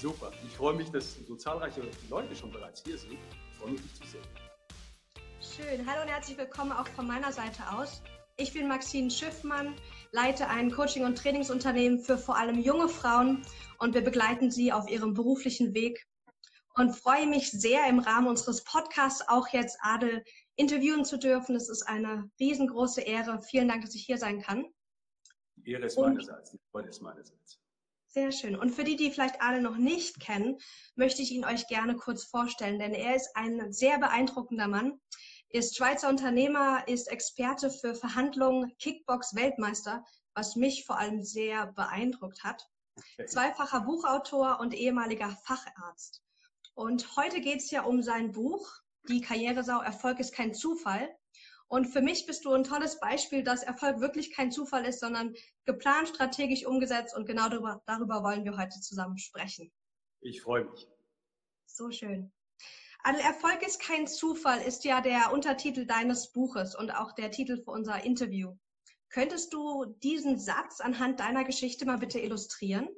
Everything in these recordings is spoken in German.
Super. Ich freue mich, dass so zahlreiche Leute schon bereits hier sind. Ich freue mich, dich zu sehen. Schön. Hallo und herzlich willkommen auch von meiner Seite aus. Ich bin Maxine Schiffmann, leite ein Coaching- und Trainingsunternehmen für vor allem junge Frauen und wir begleiten sie auf ihrem beruflichen Weg und freue mich sehr im Rahmen unseres Podcasts auch jetzt Adel interviewen zu dürfen. Es ist eine riesengroße Ehre. Vielen Dank, dass ich hier sein kann. Die Ehre ist meinerseits, die Freude ist meinerseits. Sehr schön. Und für die, die vielleicht alle noch nicht kennen, möchte ich ihn euch gerne kurz vorstellen, denn er ist ein sehr beeindruckender Mann, ist Schweizer Unternehmer, ist Experte für Verhandlungen, Kickbox-Weltmeister, was mich vor allem sehr beeindruckt hat. Zweifacher Buchautor und ehemaliger Facharzt. Und heute geht es ja um sein Buch, Die Karrieresau, Erfolg ist kein Zufall. Und für mich bist du ein tolles Beispiel, dass Erfolg wirklich kein Zufall ist, sondern geplant, strategisch umgesetzt. Und genau darüber, darüber wollen wir heute zusammen sprechen. Ich freue mich. So schön. Adel, Erfolg ist kein Zufall, ist ja der Untertitel deines Buches und auch der Titel für unser Interview. Könntest du diesen Satz anhand deiner Geschichte mal bitte illustrieren?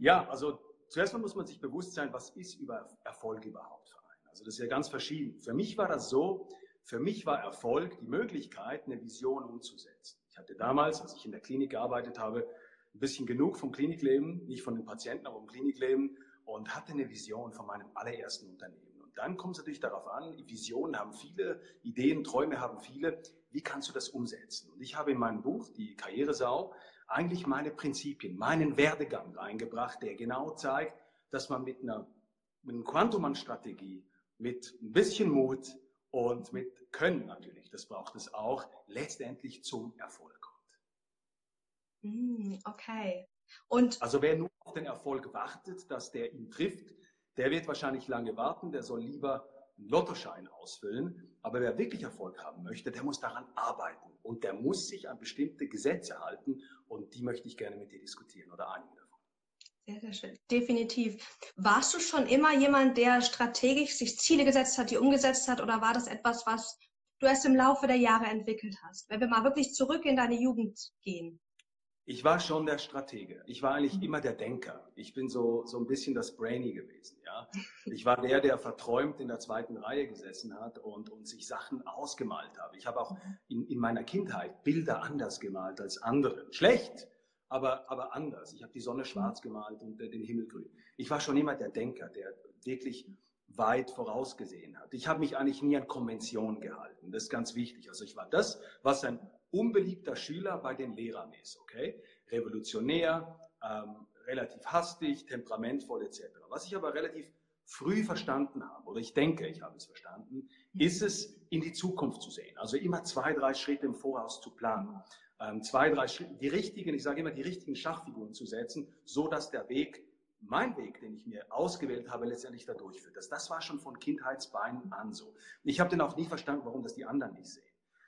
Ja, also zuerst mal muss man sich bewusst sein, was ist über Erfolg überhaupt für einen? Also das ist ja ganz verschieden. Für mich war das so, für mich war Erfolg die Möglichkeit, eine Vision umzusetzen. Ich hatte damals, als ich in der Klinik gearbeitet habe, ein bisschen genug vom Klinikleben, nicht von den Patienten, aber vom Klinikleben und hatte eine Vision von meinem allerersten Unternehmen. Und dann kommt es natürlich darauf an, Visionen haben viele, Ideen, Träume haben viele. Wie kannst du das umsetzen? Und ich habe in meinem Buch, die Karrieresau, eigentlich meine Prinzipien, meinen Werdegang reingebracht, der genau zeigt, dass man mit einer, mit einer Quantum-Strategie, mit ein bisschen Mut, und mit Können natürlich, das braucht es auch, letztendlich zum Erfolg kommt. Mm, okay. Und also wer nur auf den Erfolg wartet, dass der ihn trifft, der wird wahrscheinlich lange warten, der soll lieber einen Lottoschein ausfüllen. Aber wer wirklich Erfolg haben möchte, der muss daran arbeiten und der muss sich an bestimmte Gesetze halten und die möchte ich gerne mit dir diskutieren oder einige sehr, sehr schön. Definitiv. Warst du schon immer jemand, der strategisch sich Ziele gesetzt hat, die umgesetzt hat, oder war das etwas, was du erst im Laufe der Jahre entwickelt hast? Wenn wir mal wirklich zurück in deine Jugend gehen. Ich war schon der Stratege. Ich war eigentlich mhm. immer der Denker. Ich bin so, so ein bisschen das Brainy gewesen, ja. Ich war der, der verträumt in der zweiten Reihe gesessen hat und, und sich Sachen ausgemalt habe. Ich habe auch mhm. in, in meiner Kindheit Bilder anders gemalt als andere. Schlecht, aber, aber anders. Ich habe die Sonne schwarz mhm. gemalt und den Himmel grün. Ich war schon immer der Denker, der wirklich weit vorausgesehen hat. Ich habe mich eigentlich nie an Konventionen gehalten. Das ist ganz wichtig. Also ich war das, was ein unbeliebter Schüler bei den Lehrern ist. Okay, revolutionär, ähm, relativ hastig, temperamentvoll etc. Was ich aber relativ früh verstanden habe, oder ich denke, ich habe es verstanden, mhm. ist es, in die Zukunft zu sehen. Also immer zwei, drei Schritte im Voraus zu planen ähm, zwei, drei die richtigen, ich sage immer, die richtigen Schachfiguren zu setzen, so dass der Weg, mein Weg, den ich mir ausgewählt habe, letztendlich da durchführt. Das, das war schon von Kindheitsbeinen an so. Ich habe dann auch nie verstanden, warum das die anderen nicht sehen.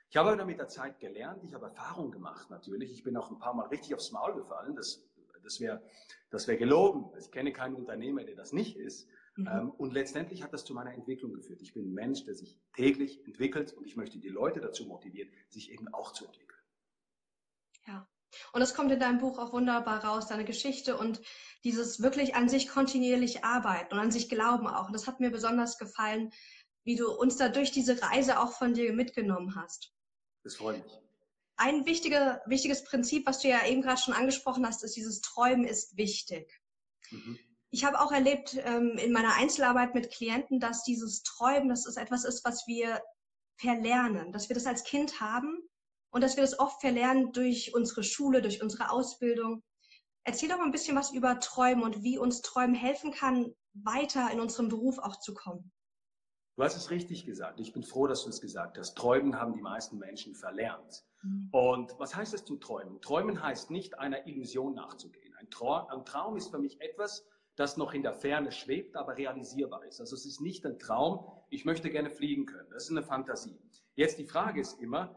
Ich habe dann mit der Zeit gelernt, ich habe Erfahrung gemacht natürlich. Ich bin auch ein paar Mal richtig aufs Maul gefallen. Das, das wäre das wär gelogen. Ich kenne keinen Unternehmer, der das nicht ist. Mhm. Ähm, und letztendlich hat das zu meiner Entwicklung geführt. Ich bin ein Mensch, der sich täglich entwickelt und ich möchte die Leute dazu motivieren, sich eben auch zu entwickeln. Ja. Und es kommt in deinem Buch auch wunderbar raus, deine Geschichte und dieses wirklich an sich kontinuierlich arbeiten und an sich glauben auch. Und das hat mir besonders gefallen, wie du uns da durch diese Reise auch von dir mitgenommen hast. Das freut mich. Ein wichtige, wichtiges Prinzip, was du ja eben gerade schon angesprochen hast, ist dieses Träumen ist wichtig. Mhm. Ich habe auch erlebt ähm, in meiner Einzelarbeit mit Klienten, dass dieses Träumen, das ist etwas ist, was wir verlernen, dass wir das als Kind haben und dass wir das oft verlernen durch unsere Schule, durch unsere Ausbildung. Erzähl doch mal ein bisschen was über Träumen und wie uns Träumen helfen kann, weiter in unserem Beruf auch zu kommen. Du hast es richtig gesagt. Ich bin froh, dass du es gesagt hast. Träumen haben die meisten Menschen verlernt. Mhm. Und was heißt es zu träumen? Träumen heißt nicht, einer Illusion nachzugehen. Ein, Traum, ein Traum ist für mich etwas, das noch in der Ferne schwebt, aber realisierbar ist. Also es ist nicht ein Traum, ich möchte gerne fliegen können. Das ist eine Fantasie. Jetzt die Frage ist immer,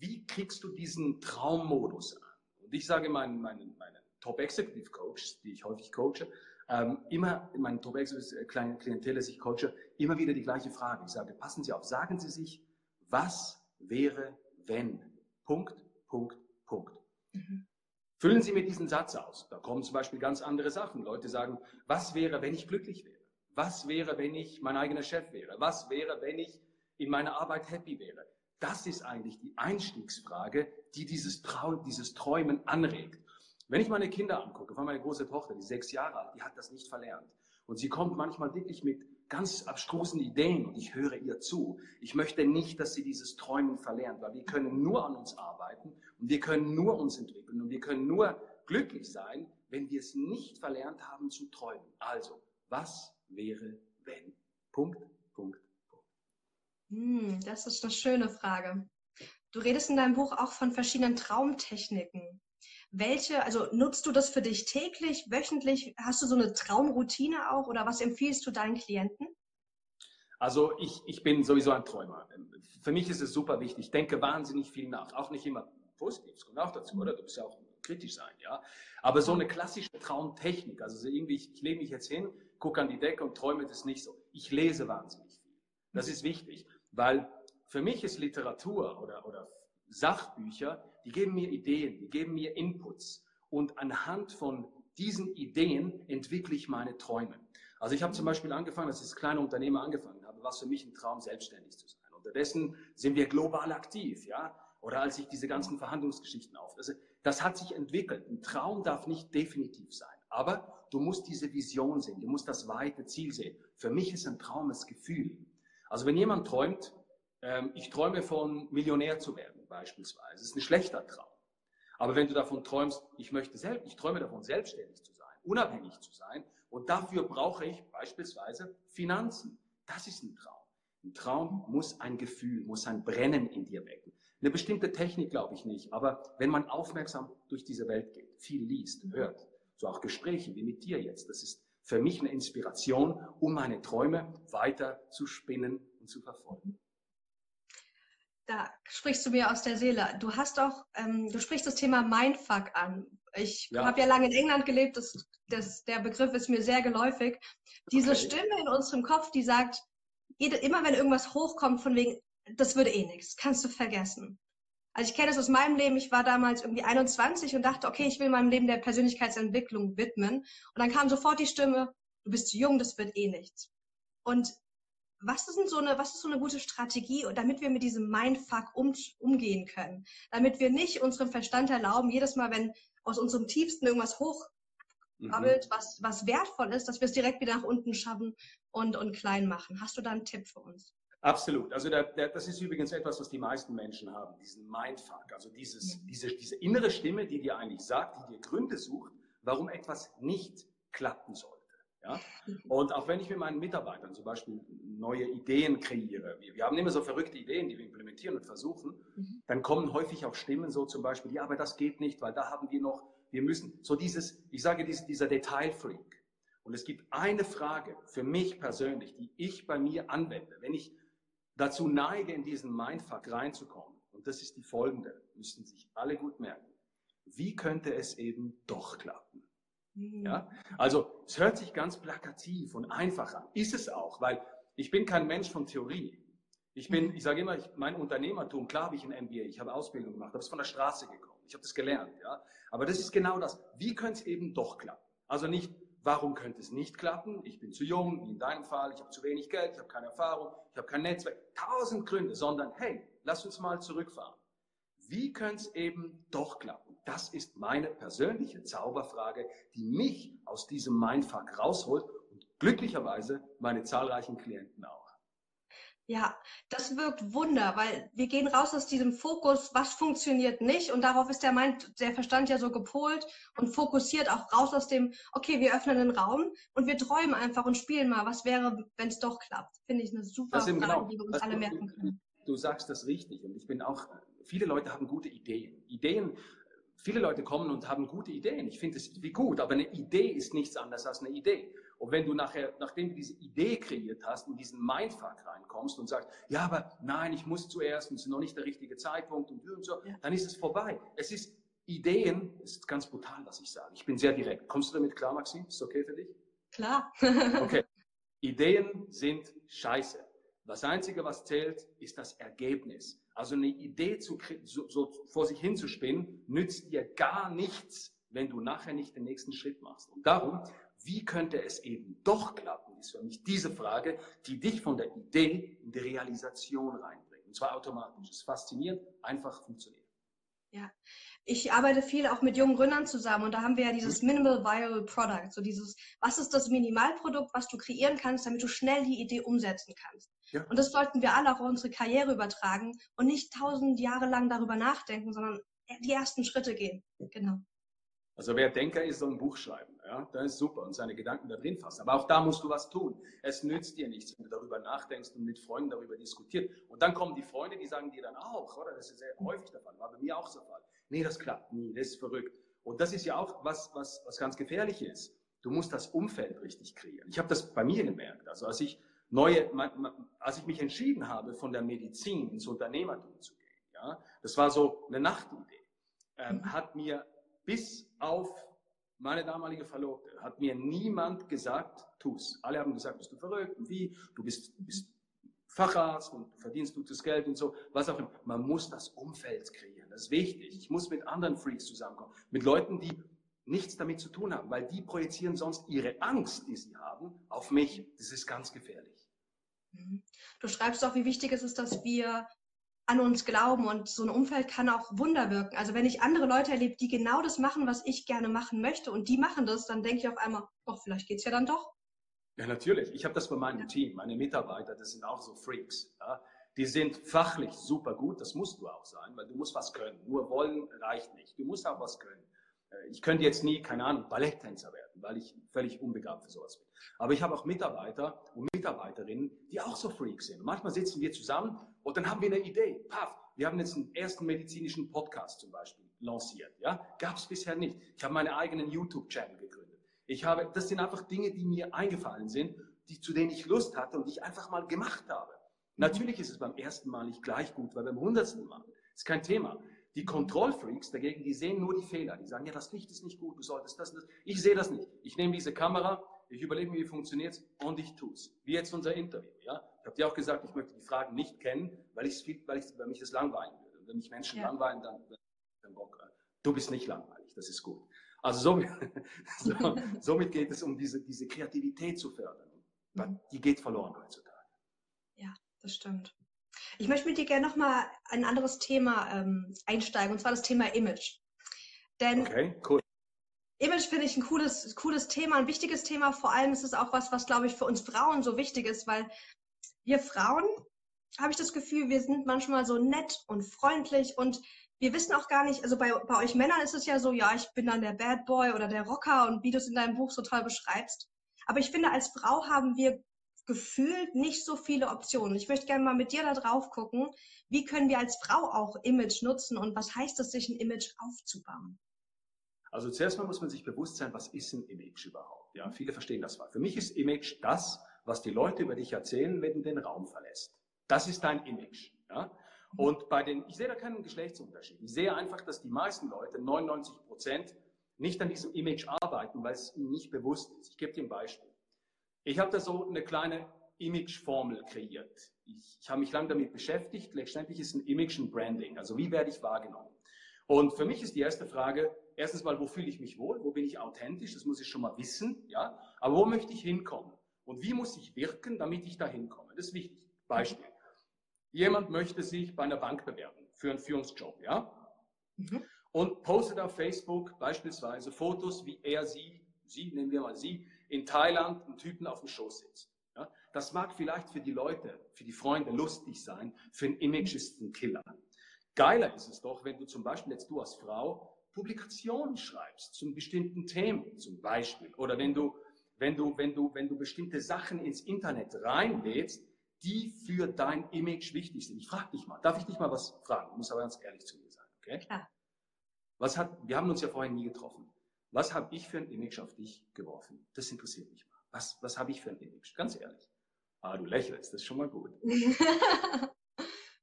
wie kriegst du diesen Traummodus an? Und ich sage meinen, meinen, meinen Top Executive Coaches, die ich häufig coache, ähm, immer in meinen Top Executive kleinen Klientel, die ich coache, immer wieder die gleiche Frage. Ich sage, passen Sie auf, sagen Sie sich, was wäre, wenn? Punkt, Punkt, Punkt. Mhm. Füllen Sie mir diesen Satz aus. Da kommen zum Beispiel ganz andere Sachen. Leute sagen, was wäre, wenn ich glücklich wäre? Was wäre, wenn ich mein eigener Chef wäre? Was wäre, wenn ich in meiner Arbeit happy wäre? Das ist eigentlich die Einstiegsfrage, die dieses, Trau dieses Träumen anregt. Wenn ich meine Kinder angucke, von meiner große Tochter, die sechs Jahre alt, die hat das nicht verlernt. Und sie kommt manchmal wirklich mit ganz abstrusen Ideen und ich höre ihr zu. Ich möchte nicht, dass sie dieses Träumen verlernt, weil wir können nur an uns arbeiten und wir können nur uns entwickeln und wir können nur glücklich sein, wenn wir es nicht verlernt haben zu träumen. Also, was wäre, wenn? Punkt. Hm, das ist eine schöne Frage. Du redest in deinem Buch auch von verschiedenen Traumtechniken. Welche, also nutzt du das für dich täglich, wöchentlich? Hast du so eine Traumroutine auch oder was empfiehlst du deinen Klienten? Also ich, ich bin sowieso ein Träumer. Für mich ist es super wichtig. Ich denke wahnsinnig viel nach. Auch nicht immer positiv. Es kommt auch dazu, oder? Du musst ja auch kritisch sein, ja. Aber so eine klassische Traumtechnik, also irgendwie, ich, ich lege mich jetzt hin, gucke an die Decke und träume das nicht so. Ich lese wahnsinnig viel. Das ist wichtig, weil für mich ist Literatur oder, oder Sachbücher, die geben mir Ideen, die geben mir Inputs. Und anhand von diesen Ideen entwickle ich meine Träume. Also ich habe zum Beispiel angefangen, als ich als kleiner Unternehmer angefangen habe, war es für mich ein Traum, selbstständig zu sein. Unterdessen sind wir global aktiv, ja. Oder als ich diese ganzen Verhandlungsgeschichten auf. Also das hat sich entwickelt. Ein Traum darf nicht definitiv sein. Aber du musst diese Vision sehen. Du musst das weite Ziel sehen. Für mich ist ein Traum das Gefühl. Also wenn jemand träumt, ähm, ich träume von Millionär zu werden, beispielsweise. Das ist ein schlechter Traum. Aber wenn du davon träumst, ich möchte selbst, ich träume davon, selbstständig zu sein, unabhängig zu sein, und dafür brauche ich beispielsweise Finanzen. Das ist ein Traum. Ein Traum muss ein Gefühl, muss ein Brennen in dir wecken. Eine bestimmte Technik glaube ich nicht, aber wenn man aufmerksam durch diese Welt geht, viel liest, hört, so auch Gespräche wie mit dir jetzt, das ist für mich eine Inspiration, um meine Träume weiter zu spinnen und zu verfolgen da sprichst du mir aus der Seele. Du hast auch, ähm, du sprichst das Thema Mindfuck an. Ich ja. habe ja lange in England gelebt, das, das, der Begriff ist mir sehr geläufig. Diese okay. Stimme in unserem Kopf, die sagt, jede, immer wenn irgendwas hochkommt von wegen, das würde eh nichts, kannst du vergessen. Also ich kenne es aus meinem Leben, ich war damals irgendwie 21 und dachte, okay, ich will meinem Leben der Persönlichkeitsentwicklung widmen. Und dann kam sofort die Stimme, du bist zu jung, das wird eh nichts. Und was ist, so eine, was ist so eine gute Strategie, damit wir mit diesem Mindfuck um, umgehen können? Damit wir nicht unserem Verstand erlauben, jedes Mal, wenn aus unserem Tiefsten irgendwas hochkrabbelt, mhm. was, was wertvoll ist, dass wir es direkt wieder nach unten schaffen und, und klein machen. Hast du da einen Tipp für uns? Absolut. Also der, der, das ist übrigens etwas, was die meisten Menschen haben, diesen Mindfuck. Also dieses, mhm. diese, diese innere Stimme, die dir eigentlich sagt, die dir Gründe sucht, warum etwas nicht klappen soll. Ja? Und auch wenn ich mit meinen Mitarbeitern zum Beispiel neue Ideen kreiere, wir, wir haben immer so verrückte Ideen, die wir implementieren und versuchen, mhm. dann kommen häufig auch Stimmen so zum Beispiel, ja, aber das geht nicht, weil da haben wir noch, wir müssen, so dieses, ich sage dieses, dieser Detailfreak. Und es gibt eine Frage für mich persönlich, die ich bei mir anwende, wenn ich dazu neige, in diesen Mindfuck reinzukommen. Und das ist die folgende, müssen sich alle gut merken. Wie könnte es eben doch klappen? Mhm. Ja? Also es hört sich ganz plakativ und einfach an. Ist es auch, weil ich bin kein Mensch von Theorie. Ich bin, ich sage immer, ich, mein Unternehmertum, klar habe ich ein MBA, ich habe Ausbildung gemacht, habe es von der Straße gekommen, ich habe das gelernt. Ja? Aber das ist genau das. Wie könnte es eben doch klappen? Also nicht, warum könnte es nicht klappen? Ich bin zu jung, wie in deinem Fall, ich habe zu wenig Geld, ich habe keine Erfahrung, ich habe kein Netzwerk. Tausend Gründe, sondern hey, lass uns mal zurückfahren. Wie könnte es eben doch klappen? Das ist meine persönliche Zauberfrage, die mich aus diesem Mindfuck rausholt und glücklicherweise meine zahlreichen Klienten auch. Ja, das wirkt Wunder, weil wir gehen raus aus diesem Fokus, was funktioniert nicht und darauf ist der Mind, der Verstand ja so gepolt und fokussiert auch raus aus dem, okay, wir öffnen den Raum und wir träumen einfach und spielen mal, was wäre, wenn es doch klappt. Finde ich eine super Frage, genau, die wir uns alle merken können. Du sagst das richtig und ich bin auch viele Leute haben gute Ideen. Ideen, viele Leute kommen und haben gute Ideen. Ich finde es wie gut, aber eine Idee ist nichts anderes als eine Idee. Und wenn du nachher, nachdem du diese Idee kreiert hast, in diesen Mindfuck reinkommst und sagst, ja, aber nein, ich muss zuerst, und es ist noch nicht der richtige Zeitpunkt und, und so, dann ist es vorbei. Es ist Ideen, es ist ganz brutal, was ich sage. Ich bin sehr direkt. Kommst du damit klar, Maxim? Ist okay für dich? Klar. okay. Ideen sind scheiße. Das Einzige, was zählt, ist das Ergebnis. Also eine Idee zu, so, so vor sich hinzuspinnen, nützt dir gar nichts, wenn du nachher nicht den nächsten Schritt machst. Und darum, wie könnte es eben doch klappen, ist für mich diese Frage, die dich von der Idee in die Realisation reinbringt. Und zwar automatisch. Es ist faszinierend, einfach funktioniert. Ja, ich arbeite viel auch mit jungen Gründern zusammen und da haben wir ja dieses mhm. Minimal Viable Product, so dieses, was ist das Minimalprodukt, was du kreieren kannst, damit du schnell die Idee umsetzen kannst. Ja. Und das sollten wir alle auch auf unsere Karriere übertragen und nicht tausend Jahre lang darüber nachdenken, sondern die ersten Schritte gehen. Genau. Also wer Denker ist, soll ein Buch schreiben. Ja, das ist super und seine Gedanken da drin fassen. Aber auch da musst du was tun. Es nützt dir nichts, wenn du darüber nachdenkst und mit Freunden darüber diskutierst. Und dann kommen die Freunde, die sagen dir dann auch, oder? Das ist sehr häufig der Fall. War bei mir auch so der Fall. Nee, das klappt nie. Das ist verrückt. Und das ist ja auch was, was, was ganz gefährlich ist. Du musst das Umfeld richtig kreieren. Ich habe das bei mir gemerkt. Also als ich neue, als ich mich entschieden habe, von der Medizin ins Unternehmertum zu gehen, ja, das war so eine Nachtidee, ähm, hat mir bis auf meine damalige Verlobte, hat mir niemand gesagt, tu's. Alle haben gesagt, bist du verrückt und wie, du bist, bist Facharzt und verdienst gutes Geld und so, was auch immer. Man muss das Umfeld kreieren. Das ist wichtig. Ich muss mit anderen Freaks zusammenkommen. Mit Leuten, die nichts damit zu tun haben, weil die projizieren sonst ihre Angst, die sie haben, auf mich. Das ist ganz gefährlich. Mhm. Du schreibst auch, wie wichtig es ist, dass wir an uns glauben und so ein Umfeld kann auch Wunder wirken. Also wenn ich andere Leute erlebe, die genau das machen, was ich gerne machen möchte und die machen das, dann denke ich auf einmal, doch, vielleicht geht es ja dann doch. Ja, natürlich. Ich habe das bei meinem ja. Team. Meine Mitarbeiter, das sind auch so Freaks. Ja? Die sind fachlich super gut, das musst du auch sein, weil du musst was können. Nur wollen reicht nicht. Du musst auch was können. Äh, ich könnte jetzt nie, keine Ahnung, Balletttänzer werden, weil ich völlig unbegabt für sowas bin. Aber ich habe auch Mitarbeiter und Mitarbeiterinnen, die auch so Freaks sind. manchmal sitzen wir zusammen und dann haben wir eine Idee. Paff, wir haben jetzt einen ersten medizinischen Podcast zum Beispiel lanciert. Ja, gab es bisher nicht. Ich habe meinen eigenen YouTube-Channel gegründet. Ich habe, das sind einfach Dinge, die mir eingefallen sind, die, zu denen ich Lust hatte und die ich einfach mal gemacht habe. Natürlich ist es beim ersten Mal nicht gleich gut, weil beim hundertsten Mal ist kein Thema. Die Kontrollfreaks dagegen, die sehen nur die Fehler. Die sagen, ja, das Licht ist nicht gut, du solltest das und das. Ich sehe das nicht. Ich nehme diese Kamera, ich überlege mir, wie funktioniert es und ich tue es. Wie jetzt unser Interview. Ja? Ich habe dir auch gesagt, ich möchte die Fragen nicht kennen, weil, ich's viel, weil, ich, weil mich das langweilen würde. Wenn mich Menschen ja. langweilen, dann, dann Bock. Du bist nicht langweilig, das ist gut. Also somit, so, somit geht es um diese, diese Kreativität zu fördern. Mhm. Die geht verloren heutzutage. Ja, das stimmt. Ich möchte mit dir gerne nochmal ein anderes Thema ähm, einsteigen, und zwar das Thema Image. Denn okay, cool. Image finde ich ein cooles, cooles Thema, ein wichtiges Thema. Vor allem ist es auch was, was, glaube ich, für uns Frauen so wichtig ist, weil wir Frauen, habe ich das Gefühl, wir sind manchmal so nett und freundlich und wir wissen auch gar nicht, also bei, bei euch Männern ist es ja so, ja, ich bin dann der Bad Boy oder der Rocker und wie du es in deinem Buch so toll beschreibst. Aber ich finde, als Frau haben wir gefühlt nicht so viele Optionen. Ich möchte gerne mal mit dir da drauf gucken, wie können wir als Frau auch Image nutzen und was heißt es, sich ein Image aufzubauen? Also zuerst mal muss man sich bewusst sein, was ist ein Image überhaupt? Ja, viele verstehen das mal. Für mich ist Image das, was die Leute über dich erzählen, wenn du den Raum verlässt. Das ist dein Image. Ja? Und bei den, ich sehe da keinen Geschlechtsunterschied. Ich sehe einfach, dass die meisten Leute, 99 Prozent, nicht an diesem Image arbeiten, weil es ihnen nicht bewusst ist. Ich gebe dir ein Beispiel. Ich habe da so eine kleine Image-Formel kreiert. Ich, ich habe mich lange damit beschäftigt. Letztendlich ist ein Image ein Branding. Also wie werde ich wahrgenommen? Und für mich ist die erste Frage, erstens mal, wo fühle ich mich wohl? Wo bin ich authentisch? Das muss ich schon mal wissen. Ja? Aber wo möchte ich hinkommen? Und wie muss ich wirken, damit ich da hinkomme? Das ist wichtig. Beispiel. Jemand möchte sich bei einer Bank bewerben für einen Führungsjob. Ja? Mhm. Und postet auf Facebook beispielsweise Fotos, wie er sie, sie, nehmen wir mal sie, in Thailand einen Typen auf dem Schoß sitzt. Ja? Das mag vielleicht für die Leute, für die Freunde lustig sein, für ein Image ist es ein Killer. Geiler ist es doch, wenn du zum Beispiel jetzt du als Frau Publikationen schreibst zu bestimmten Themen zum Beispiel oder wenn du wenn du wenn du wenn du bestimmte Sachen ins Internet reinlädst, die für dein Image wichtig sind. Ich frage dich mal, darf ich dich mal was fragen? Du musst aber ganz ehrlich zu mir sein, okay? Klar. Was hat, wir haben uns ja vorhin nie getroffen. Was habe ich für ein Image auf dich geworfen? Das interessiert mich mal. Was, was habe ich für ein Image? Ganz ehrlich. Ah, du lächelst, das ist schon mal gut.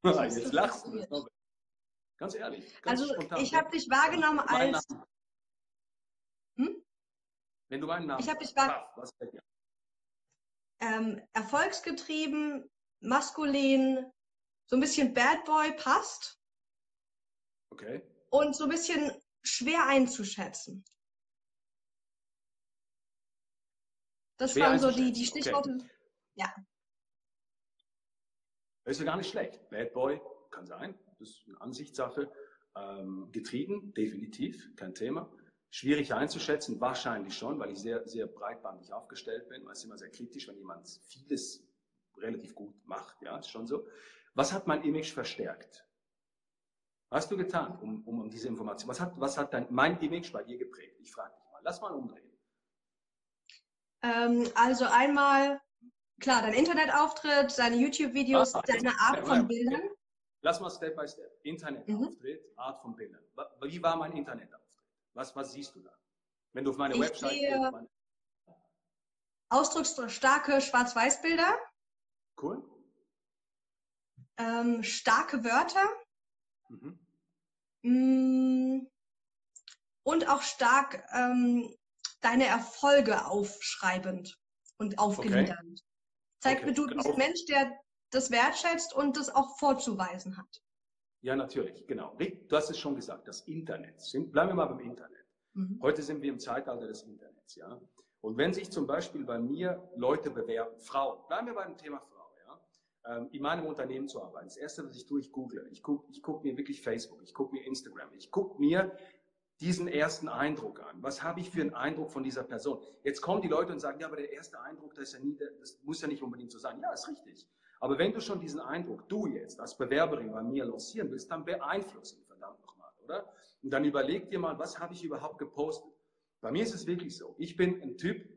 Jetzt lachst du. Ganz ehrlich. Ganz also spontan. ich habe dich wahrgenommen als. Hm? Wenn du meinen Namen ich habe dich wahrgenommen. Ähm, erfolgsgetrieben, maskulin, so ein bisschen Bad Boy passt. Okay. Und so ein bisschen schwer einzuschätzen. Das Schwer waren so die, die okay. Stichworte. Ja. Das ist ja gar nicht schlecht. Bad Boy kann sein, das ist eine Ansichtssache. Ähm, getrieben, definitiv, kein Thema. Schwierig einzuschätzen, wahrscheinlich schon, weil ich sehr, sehr breitbandig aufgestellt bin. Man ist immer sehr kritisch, wenn jemand vieles relativ gut macht. Ja, ist schon so. Was hat mein Image verstärkt? Was hast du getan, um, um, um diese Information? Was hat, was hat dein, mein Image bei dir geprägt? Ich frage dich mal. Lass mal umdrehen. Ähm, also einmal, klar, dein Internetauftritt, deine YouTube-Videos, Ah, deine Art von. Bildern. Lass mal Step by Step. Internetauftritt, Art von Bildern. Wie war mein Internetauftritt? Was, was siehst du da? Wenn du auf meine Ich Website sehe- meine- Ausdrucksstarke Schwarz-Weiß-Bilder, cool. ähm, starke Wörter Mhm. mh, und auch stark ähm, deine Erfolge aufschreibend und aufgliedernd. Zeigt Okay, mir, du bist genau. ein Mensch, der das wertschätzt und das auch vorzuweisen hat. Ja, natürlich, genau. Du hast es schon gesagt, das Internet. Bleiben wir mal beim Internet. Mhm. Heute sind wir im Zeitalter des Internets, ja. Und wenn sich zum Beispiel bei mir Leute bewerben, Frauen, bleiben wir beim Thema Frau, ja, ähm, in meinem Unternehmen zu arbeiten. Das erste, was ich tue, ich google. Ich gucke ich guck mir wirklich Facebook, ich gucke mir Instagram, ich gucke mir diesen ersten Eindruck an. Was habe ich für einen Eindruck von dieser Person? Jetzt kommen die Leute und sagen, ja, aber der erste Eindruck, das, ja nie, das muss ja nicht unbedingt so sein. Ja, ist richtig. Aber wenn du schon diesen Eindruck, du jetzt als Bewerberin bei mir lancieren willst, dann beeinfluss ihn verdammt nochmal, oder? Und dann überleg dir mal, was habe ich überhaupt gepostet? Bei mir ist es wirklich so. Ich bin ein Typ,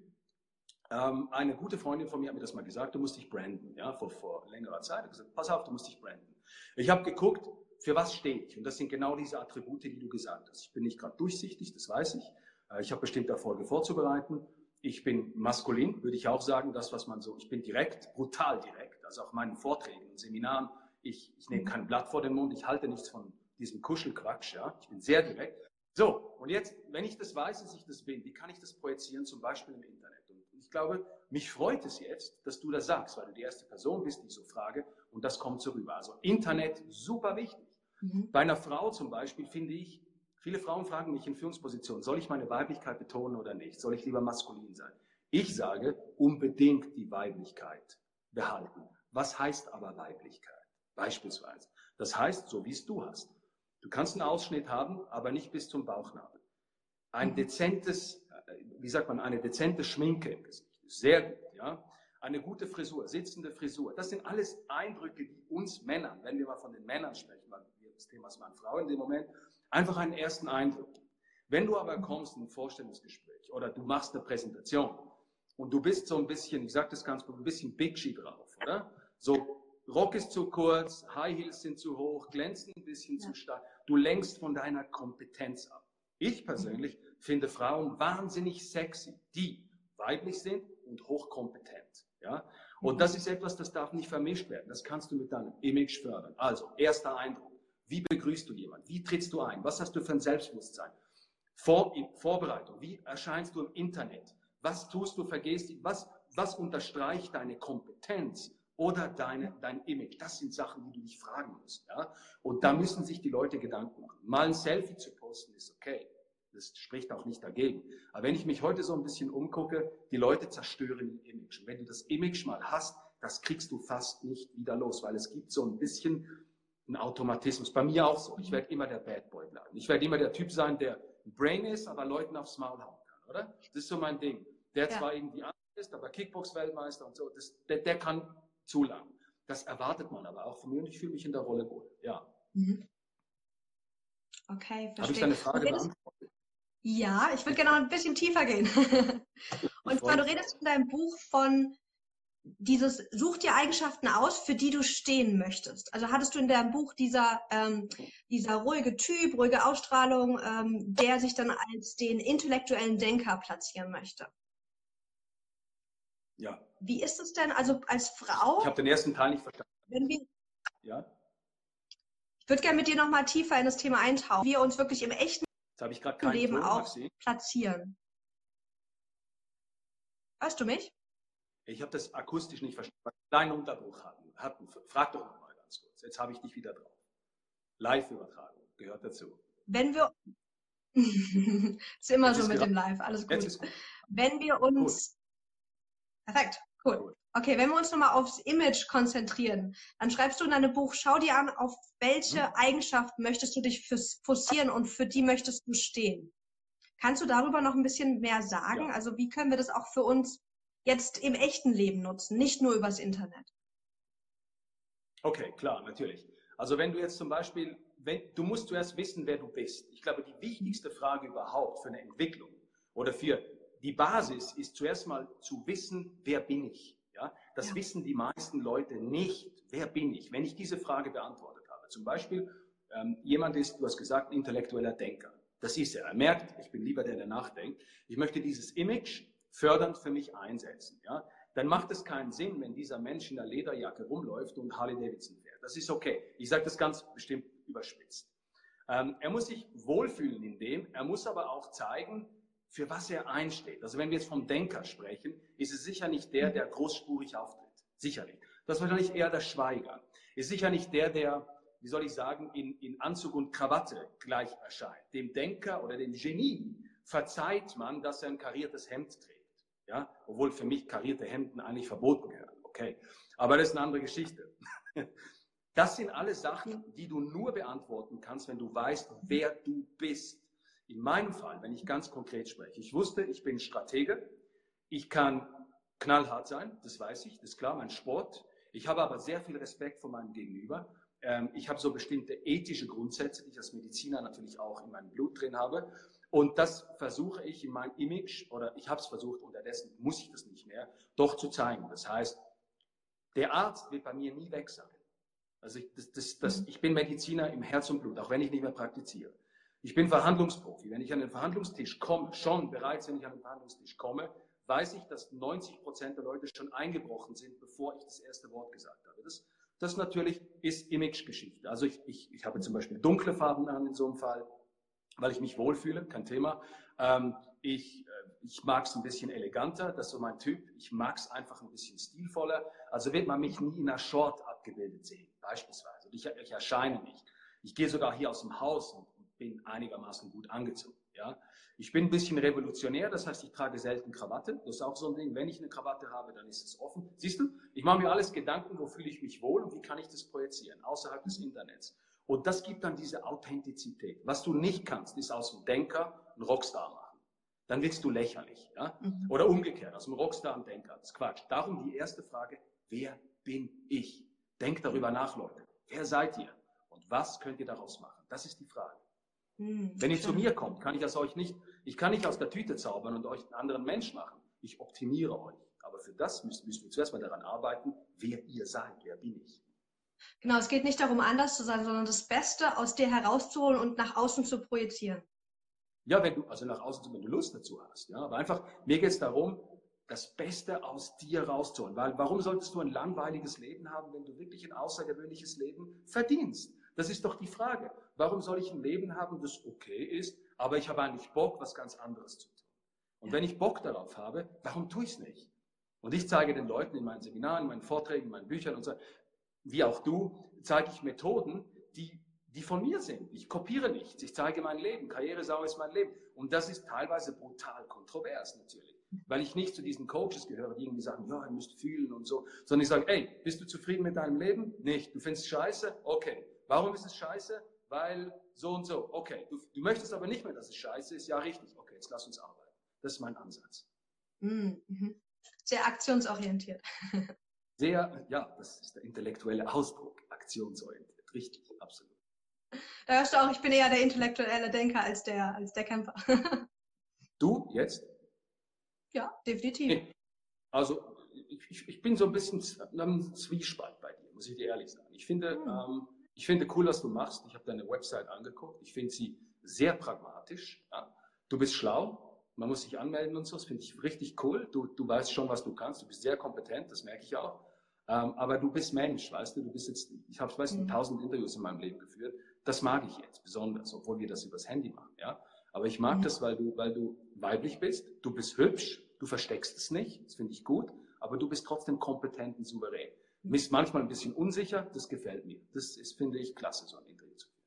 ähm, eine gute Freundin von mir hat mir das mal gesagt, du musst dich branden, ja, vor, vor längerer Zeit. Hat gesagt, pass auf, du musst dich branden. Ich habe geguckt, für was stehe ich? Und das sind genau diese Attribute, die du gesagt hast. Ich bin nicht gerade durchsichtig, das weiß ich. Äh, Ich habe bestimmte Erfolge vorzubereiten. Ich bin maskulin, würde ich auch sagen, das, was man so, ich bin direkt, brutal direkt, also auch meinen Vorträgen und Seminaren. Ich, ich nehme kein Blatt vor den Mund, ich halte nichts von diesem Kuschelquatsch, ja. Ich bin sehr direkt. So, und jetzt, wenn ich das weiß, dass ich das bin, wie kann ich das projizieren, zum Beispiel im Internet? Und ich glaube, mich freut es jetzt, dass du das sagst, weil du die erste Person bist, die ich so frage, und das kommt so rüber. Also Internet, super wichtig. Mhm. Bei einer Frau zum Beispiel finde ich, viele Frauen fragen mich in Führungspositionen, soll ich meine Weiblichkeit betonen oder nicht? Soll ich lieber maskulin sein? Ich sage, unbedingt die Weiblichkeit behalten. Was heißt aber Weiblichkeit? Beispielsweise. Das heißt, so wie es du hast. Du kannst einen Ausschnitt haben, aber nicht bis zum Bauchnabel. Ein Mhm. dezentes, äh, wie sagt man, eine dezente Schminke im Gesicht. Sehr gut, ja. Eine gute Frisur, sitzende Frisur. Das sind alles Eindrücke, die uns Männern, wenn wir mal von den Männern sprechen, weil wir das Thema ist Mann-Frau in dem Moment, einfach einen ersten Eindruck. Wenn du aber kommst in ein Vorstellungsgespräch oder du machst eine Präsentation und du bist so ein bisschen, ich sage das ganz gut, ein bisschen bitchy drauf, oder? So, Rock ist zu kurz, High Heels sind zu hoch, glänzen ein bisschen Ja. zu stark. Du lenkst von deiner Kompetenz ab. Ich persönlich finde Frauen wahnsinnig sexy, die weiblich sind und hochkompetent. Ja? Und das ist etwas, das darf nicht vermischt werden. Das kannst du mit deinem Image fördern. Also, erster Eindruck. Wie begrüßt du jemanden? Wie trittst du ein? Was hast du für ein Selbstbewusstsein? Vor, Vorbereitung. Wie erscheinst du im Internet? Was tust du, vergehst? Was, was unterstreicht deine Kompetenz oder deine, dein Image? Das sind Sachen, die du dich fragen musst. Ja? Und da müssen sich die Leute Gedanken machen. Mal ein Selfie zu posten ist okay. Das spricht auch nicht dagegen. Aber wenn ich mich heute so ein bisschen umgucke, die Leute zerstören ihr Image. Und wenn du das Image mal hast, das kriegst du fast nicht wieder los, weil es gibt so ein bisschen einen Automatismus. Bei mir auch so. Ich werde immer der Bad Boy bleiben. Ich werde immer der Typ sein, der ein Brain ist, aber Leuten aufs Maul hauen kann, oder? Das ist so mein Ding. Der Ja. zwar irgendwie anders ist, aber Kickbox-Weltmeister und so, das, der, der kann zu lang. Das erwartet man aber auch von mir und ich fühle mich in der Rolle wohl. Ja. Mhm. Okay, Habe ich verstehe. deine Frage beantwortet? Ja, ich würde gerne noch ein bisschen tiefer gehen. Und zwar, du redest in deinem Buch von dieses, such dir Eigenschaften aus, für die du stehen möchtest. Also hattest du in deinem Buch dieser, ähm, dieser ruhige Typ, ruhige Ausstrahlung, ähm, der sich dann als den intellektuellen Denker platzieren möchte. Ja. Wie ist es denn, also als Frau, Ich habe den ersten Teil nicht verstanden. wenn wir, Ja. ich würde gerne mit dir nochmal tiefer in das Thema eintauchen, wie wir uns wirklich im echten Leben Ton, auch platzieren. Hörst du mich? Ich habe das akustisch nicht verstanden. weil wir einen kleinen Unterbruch hatten. hatten. Frag doch nochmal ganz ganz kurz. Jetzt habe ich dich wieder drauf. Live-Übertragung gehört dazu. Wenn wir, ist immer so mit dem Live, alles gut. gut. Wenn wir uns, cool. perfekt, cool. Okay, wenn wir uns nochmal aufs Image konzentrieren, dann schreibst du in deinem Buch, schau dir an, auf welche mhm. Eigenschaften möchtest du dich fokussieren und für die möchtest du stehen. Kannst du darüber noch ein bisschen mehr sagen? Ja. Also wie können wir das auch für uns jetzt im echten Leben nutzen, nicht nur übers Internet? Okay, klar, natürlich. Also wenn du jetzt zum Beispiel, wenn, du musst zuerst wissen, wer du bist. Ich glaube, die wichtigste Frage überhaupt für eine Entwicklung oder für die Basis ist zuerst mal zu wissen, wer bin ich. Ja, das ja. wissen die meisten Leute nicht. Wer bin ich? Wenn ich diese Frage beantwortet habe, zum Beispiel ähm, jemand ist, du hast gesagt, intellektueller Denker. Das ist er. Er merkt, ich bin lieber der, der nachdenkt. Ich möchte dieses Image fördernd für mich einsetzen. Ja, dann macht es keinen Sinn, wenn dieser Mensch in der Lederjacke rumläuft und Harley Davidson fährt. Das ist okay. Ich sage das ganz bestimmt überspitzt. Ähm, er muss sich wohlfühlen in dem, er muss aber auch zeigen, für was er einsteht. Also wenn wir jetzt vom Denker sprechen, ist es sicher nicht der, der großspurig auftritt. Sicher nicht. Das ist wahrscheinlich eher der Schweiger. Ist sicher nicht der, der, wie soll ich sagen, in, in Anzug und Krawatte gleich erscheint. Dem Denker oder dem Genie verzeiht man, dass er ein kariertes Hemd trägt. Ja, obwohl für mich karierte Hemden eigentlich verboten gehören. Okay. Aber das ist eine andere Geschichte. Das sind alle Sachen, die du nur beantworten kannst, wenn du weißt, wer du bist. In meinem Fall, wenn ich ganz konkret spreche, ich wusste, ich bin Stratege, ich kann knallhart sein, das weiß ich, das ist klar, mein Sport. Ich habe aber sehr viel Respekt vor meinem Gegenüber. Ähm, ich habe so bestimmte ethische Grundsätze, die ich als Mediziner natürlich auch in meinem Blut drin habe. Und das versuche ich in meinem Image, oder ich habe es versucht, unterdessen muss ich das nicht mehr, doch zu zeigen. Das heißt, der Arzt wird bei mir nie weg sein. Also ich, das, das, das, ich bin Mediziner im Herz und Blut, auch wenn ich nicht mehr praktiziere. Ich bin Verhandlungsprofi. Wenn ich an den Verhandlungstisch komme, schon bereits, wenn ich an den Verhandlungstisch komme, weiß ich, dass 90 Prozent der Leute schon eingebrochen sind, bevor ich das erste Wort gesagt habe. Das, das natürlich ist Imagegeschichte. Also ich, ich, ich habe zum Beispiel dunkle Farben an in so einem Fall, weil ich mich wohlfühle, kein Thema. Ähm, ich, äh, ich mag es ein bisschen eleganter, das ist so mein Typ. Ich mag es einfach ein bisschen stilvoller. Also wird man mich nie in einer Short abgebildet sehen, beispielsweise. Ich, ich erscheine nicht. Ich gehe sogar hier aus dem Haus und bin einigermaßen gut angezogen. Ja? Ich bin ein bisschen revolutionär, das heißt, ich trage selten Krawatte. Das ist auch so ein Ding. Wenn ich eine Krawatte habe, dann ist es offen. Siehst du, ich mache mir alles Gedanken, wo fühle ich mich wohl und wie kann ich das projizieren, außerhalb des Internets. Und das gibt dann diese Authentizität. Was du nicht kannst, ist aus dem Denker einen Rockstar machen. Dann wirst du lächerlich. Ja? Mhm. Oder umgekehrt, aus dem Rockstar einen Denker. Das ist Quatsch. Darum die erste Frage, wer bin ich? Denkt darüber nach, Leute. Wer seid ihr? Und was könnt ihr daraus machen? Das ist die Frage. Hm, Wenn ihr zu mir kommt, kann ich das euch nicht, ich kann nicht aus der Tüte zaubern und euch einen anderen Mensch machen. Ich optimiere euch. Aber für das müssen, müssen wir zuerst mal daran arbeiten, wer ihr seid, wer bin ich. Genau, es geht nicht darum, anders zu sein, sondern das Beste aus dir herauszuholen und nach außen zu projizieren. Ja, wenn du, also nach außen, wenn du Lust dazu hast. Ja, aber einfach, mir geht es darum, das Beste aus dir rauszuholen. Weil warum solltest du ein langweiliges Leben haben, wenn du wirklich ein außergewöhnliches Leben verdienst? Das ist doch die Frage. Warum soll ich ein Leben haben, das okay ist, aber ich habe eigentlich Bock, was ganz anderes zu tun? Und wenn ich Bock darauf habe, warum tue ich es nicht? Und ich zeige den Leuten in meinen Seminaren, in meinen Vorträgen, in meinen Büchern und so, wie auch du, zeige ich Methoden, die, die von mir sind. Ich kopiere nichts. Ich zeige mein Leben. Karrieresau ist mein Leben. Und das ist teilweise brutal kontrovers natürlich. Weil ich nicht zu diesen Coaches gehöre, die irgendwie sagen, ja, ihr müsst fühlen und so. Sondern ich sage, ey, bist du zufrieden mit deinem Leben? Nicht. Du findest es scheiße? Okay. Warum ist es scheiße? Weil so und so. Okay, du, du möchtest aber nicht mehr, dass es scheiße ist. Ja, richtig. Okay, jetzt lass uns arbeiten. Das ist mein Ansatz. Mhm. mhm. Sehr aktionsorientiert. Sehr, ja, das ist der intellektuelle Ausdruck. Aktionsorientiert. Richtig, absolut. Da hörst du auch, ich bin eher der intellektuelle Denker als der, als der Kämpfer. du jetzt? Ja, definitiv. Also ich, ich, bin so ein bisschen am Zwiespalt bei dir, muss ich dir ehrlich sagen. Ich finde, hm. ähm, ich finde cool, was du machst. Ich habe deine Website angeguckt. Ich finde sie sehr pragmatisch. Ja. Du bist schlau. Man muss sich anmelden und so. Das finde ich richtig cool. Du, du weißt schon, was du kannst. Du bist sehr kompetent. Das merke ich auch. Ähm, aber du bist Mensch, weißt du. Du bist jetzt, ich habe, weiß nicht, mhm. tausend Interviews in meinem Leben geführt. Das mag ich jetzt besonders, obwohl wir das übers Handy machen, ja. Aber ich mag mhm. das, weil du, weil du weiblich bist. Du bist hübsch. Du versteckst es nicht. Das finde ich gut. Aber du bist trotzdem kompetent und souverän. Ist manchmal ein bisschen unsicher, das gefällt mir. Das ist, finde ich, klasse, so ein Interview zu führen.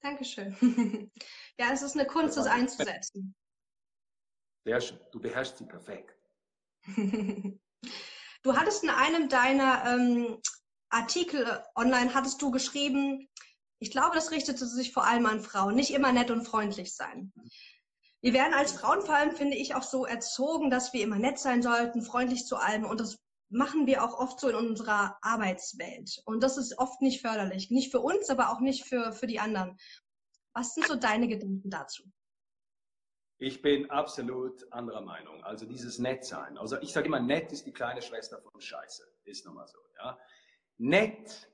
Dankeschön. ja, es ist eine Kunst, das einzusetzen. Sehr schön. Du beherrschst sie perfekt. du hattest in einem deiner ähm, Artikel online, hattest du geschrieben, ich glaube, das richtete sich vor allem an Frauen, nicht immer nett und freundlich sein. Wir werden als Frauen vor allem, finde ich, auch so erzogen, dass wir immer nett sein sollten, freundlich zu allem. Und das machen wir auch oft so in unserer Arbeitswelt. Und das ist oft nicht förderlich. Nicht für uns, aber auch nicht für, für die anderen. Was sind so deine Gedanken dazu? Ich bin absolut anderer Meinung. Also dieses Nettsein. Also ich sage immer, nett ist die kleine Schwester von Scheiße. Ist nun mal so. Ja? Nett.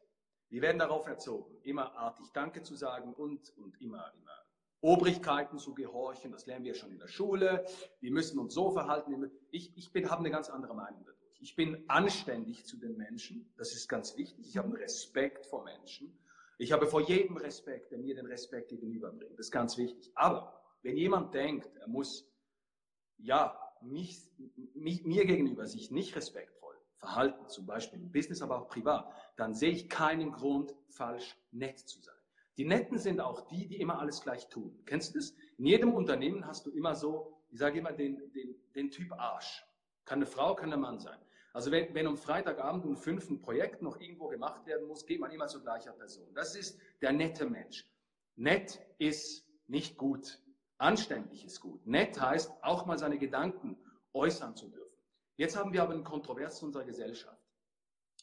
Wir werden darauf erzogen, immer artig Danke zu sagen und, und immer, immer Obrigkeiten zu gehorchen. Das lernen wir schon in der Schule. Wir müssen uns so verhalten. Ich, ich habe eine ganz andere Meinung dadurch. Ich bin anständig zu den Menschen. Das ist ganz wichtig. Ich habe einen Respekt vor Menschen. Ich habe vor jedem Respekt, der mir den Respekt gegenüberbringt. Das ist ganz wichtig. Aber wenn jemand denkt, er muss, ja, mich, mich, mir gegenüber sich nicht respektvoll verhalten, zum Beispiel im Business, aber auch privat, dann sehe ich keinen Grund, falsch nett zu sein. Die Netten sind auch die, die immer alles gleich tun. Kennst du das? In jedem Unternehmen hast du immer so, ich sage immer, den, den, den Typ Arsch. Kann eine Frau, kann ein Mann sein. Also wenn, wenn um Freitagabend um fünf ein Projekt noch irgendwo gemacht werden muss, geht man immer zu gleicher Person. Das ist der nette Mensch. Nett ist nicht gut. Anständig ist gut. Nett heißt, auch mal seine Gedanken äußern zu dürfen. Jetzt haben wir aber eine Kontrovers in unserer Gesellschaft.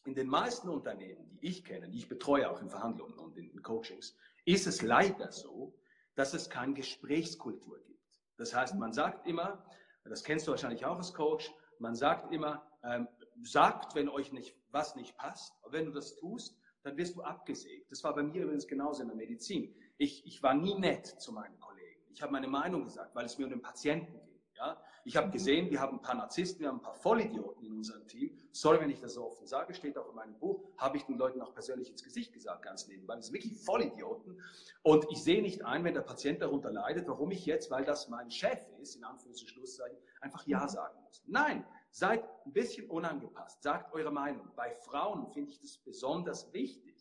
In den meisten Unternehmen, die ich kenne, die ich betreue auch in Verhandlungen und in Coachings, ist es leider so, dass es keine Gesprächskultur gibt. Das heißt, man sagt immer, das kennst du wahrscheinlich auch als Coach, man sagt immer, ähm, sagt, wenn euch nicht, was nicht passt, wenn du das tust, dann wirst du abgesägt. Das war bei mir übrigens genauso in der Medizin. Ich, ich war nie nett zu meinen Kollegen. Ich habe meine Meinung gesagt, weil es mir um den Patienten geht. Ja? Ich habe mhm. gesehen, wir haben ein paar Narzissten, wir haben ein paar Vollidioten in unserem Team. Sorry, wenn ich das so offen sage, steht auch in meinem Buch, habe ich den Leuten auch persönlich ins Gesicht gesagt, ganz nebenbei. Das sind wirklich Vollidioten. Und ich sehe nicht ein, wenn der Patient darunter leidet, warum ich jetzt, weil das mein Chef ist, in Anführungs- und Schlusszeichen, einfach Ja mhm. sagen muss. Nein, seid ein bisschen unangepasst, sagt eure Meinung. Bei Frauen finde ich das besonders wichtig.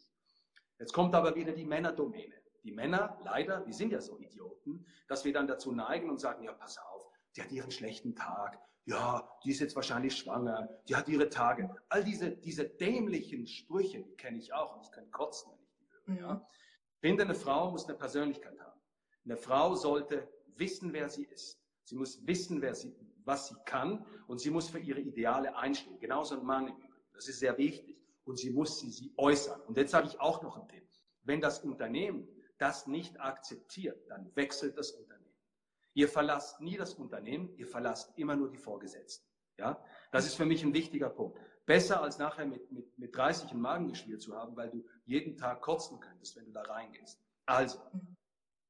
Jetzt kommt aber wieder die Männerdomäne die Männer, leider, wir sind ja so Idioten, dass wir dann dazu neigen und sagen, ja, pass auf, die hat ihren schlechten Tag, ja, die ist jetzt wahrscheinlich schwanger, die hat ihre Tage. All diese, diese dämlichen Sprüche, die kenne ich auch und ich kann kotzen, wenn ich die höre. Mhm. Ja. Ich finde, eine Frau muss eine Persönlichkeit haben. Eine Frau sollte wissen, wer sie ist. Sie muss wissen, wer sie, was sie kann und sie muss für ihre Ideale einstehen. Genauso ein Mann im Übrigen. Das ist sehr wichtig. Und sie muss sie, sie äußern. Und jetzt sage ich auch noch einen Tipp. Wenn das Unternehmen das nicht akzeptiert, dann wechselt das Unternehmen. Ihr verlasst nie das Unternehmen, ihr verlasst immer nur die Vorgesetzten. Ja, das ist für mich ein wichtiger Punkt. Besser als nachher mit, mit, mit 30 ein Magengeschwür zu haben, weil du jeden Tag kotzen könntest, wenn du da reingehst. Also,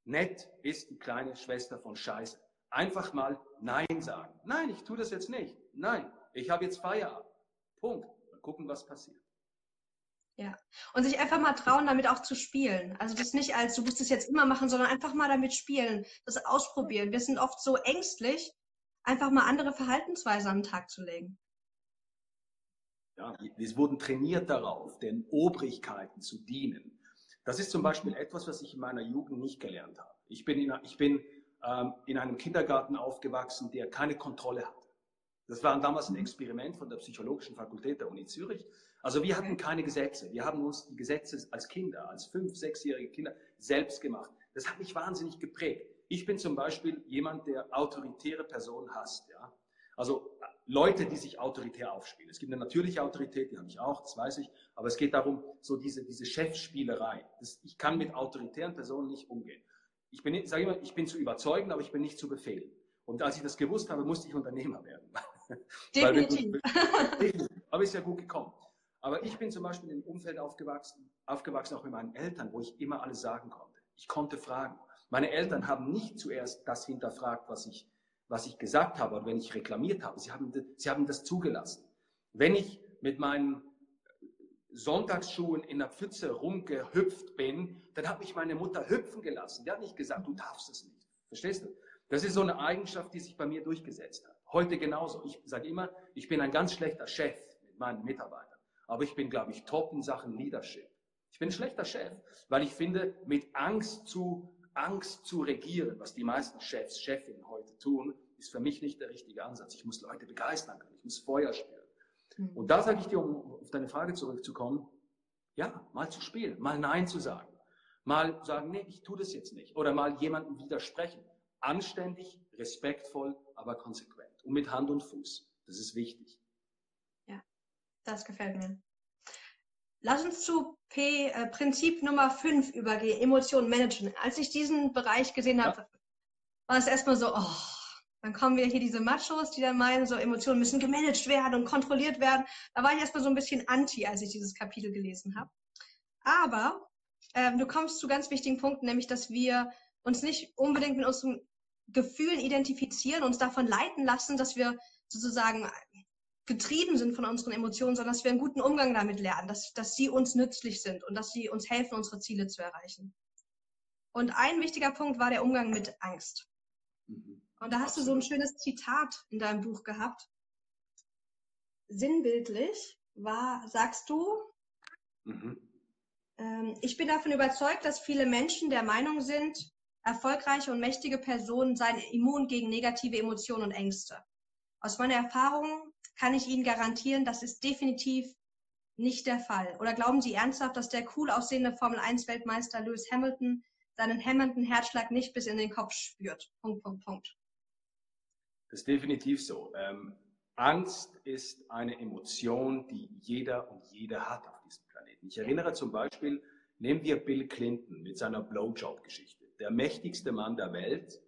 nett ist die kleine Schwester von Scheiße. Einfach mal Nein sagen. Nein, ich tue das jetzt nicht. Nein, ich habe jetzt Feierabend. Punkt. Mal gucken, was passiert. Ja. Und sich einfach mal trauen, damit auch zu spielen. Also das nicht als, du musst es jetzt immer machen, sondern einfach mal damit spielen, das ausprobieren. Wir sind oft so ängstlich, einfach mal andere Verhaltensweisen an den Tag zu legen. Ja, wir wurden trainiert darauf, den Obrigkeiten zu dienen. Das ist zum Beispiel etwas, was ich in meiner Jugend nicht gelernt habe. Ich bin in, ich bin, ähm, in einem Kindergarten aufgewachsen, der keine Kontrolle hatte. Das war damals ein Experiment von der Psychologischen Fakultät der Uni Zürich. Also wir hatten keine Gesetze. Wir haben uns die Gesetze als Kinder, als fünf, sechsjährige Kinder selbst gemacht. Das hat mich wahnsinnig geprägt. Ich bin zum Beispiel jemand, der autoritäre Personen hasst. Ja? Also Leute, die sich autoritär aufspielen. Es gibt eine natürliche Autorität, die habe ich auch, das weiß ich. Aber es geht darum, so diese, diese Chefspielerei. Das, ich kann mit autoritären Personen nicht umgehen. Ich bin, sage immer, ich bin zu überzeugen, aber ich bin nicht zu befehlen. Und als ich das gewusst habe, musste ich Unternehmer werden. Definitiv. aber ist ja gut gekommen. Aber ich bin zum Beispiel in einem Umfeld aufgewachsen, aufgewachsen auch mit meinen Eltern, wo ich immer alles sagen konnte. Ich konnte fragen. Meine Eltern haben nicht zuerst das hinterfragt, was ich, was ich gesagt habe oder wenn ich reklamiert habe. Sie haben, sie haben das zugelassen. Wenn ich mit meinen Sonntagsschuhen in der Pfütze rumgehüpft bin, dann hat mich meine Mutter hüpfen gelassen. Die hat nicht gesagt, du darfst es nicht. Verstehst du? Das ist so eine Eigenschaft, die sich bei mir durchgesetzt hat. Heute genauso. Ich sage immer, ich bin ein ganz schlechter Chef mit meinen Mitarbeitern. Aber ich bin, glaube ich, top in Sachen Leadership. Ich bin ein schlechter Chef, weil ich finde, mit Angst zu, Angst zu regieren, was die meisten Chefs, Chefinnen heute tun, ist für mich nicht der richtige Ansatz. Ich muss Leute begeistern können, ich muss Feuer spüren. Mhm. Und da sage ich dir, um auf deine Frage zurückzukommen, ja, mal zu spielen, mal Nein zu sagen, mal sagen, nee, ich tue das jetzt nicht, oder mal jemandem widersprechen. Anständig, respektvoll, aber konsequent und mit Hand und Fuß. Das ist wichtig. Das gefällt mir. Lass uns zu P, äh, Prinzip Nummer 5 übergehen, Emotionen managen. Als ich diesen Bereich gesehen habe, ja. war es erstmal so, oh, dann kommen wir hier diese Machos, die dann meinen, so Emotionen müssen gemanagt werden und kontrolliert werden. Da war ich erstmal so ein bisschen anti, als ich dieses Kapitel gelesen habe. Aber ähm, du kommst zu ganz wichtigen Punkten, nämlich, dass wir uns nicht unbedingt mit unseren Gefühlen identifizieren, uns davon leiten lassen, dass wir sozusagen getrieben sind von unseren Emotionen, sondern dass wir einen guten Umgang damit lernen, dass, dass sie uns nützlich sind und dass sie uns helfen, unsere Ziele zu erreichen. Und ein wichtiger Punkt war der Umgang mit Angst. Mhm. Und da hast du so ein schönes Zitat in deinem Buch gehabt. Sinnbildlich war, sagst du, mhm. ähm, ich bin davon überzeugt, dass viele Menschen der Meinung sind, erfolgreiche und mächtige Personen seien immun gegen negative Emotionen und Ängste. Aus meiner Erfahrung kann ich Ihnen garantieren, das ist definitiv nicht der Fall. Oder glauben Sie ernsthaft, dass der cool aussehende Formel-1-Weltmeister Lewis Hamilton seinen hämmernden Herzschlag nicht bis in den Kopf spürt? Punkt, Punkt, Punkt. Das ist definitiv so. Ähm, Angst ist eine Emotion, die jeder und jeder hat auf diesem Planeten. Ich erinnere zum Beispiel, nehmen wir Bill Clinton mit seiner Blowjob-Geschichte. Der mächtigste Mann der Welt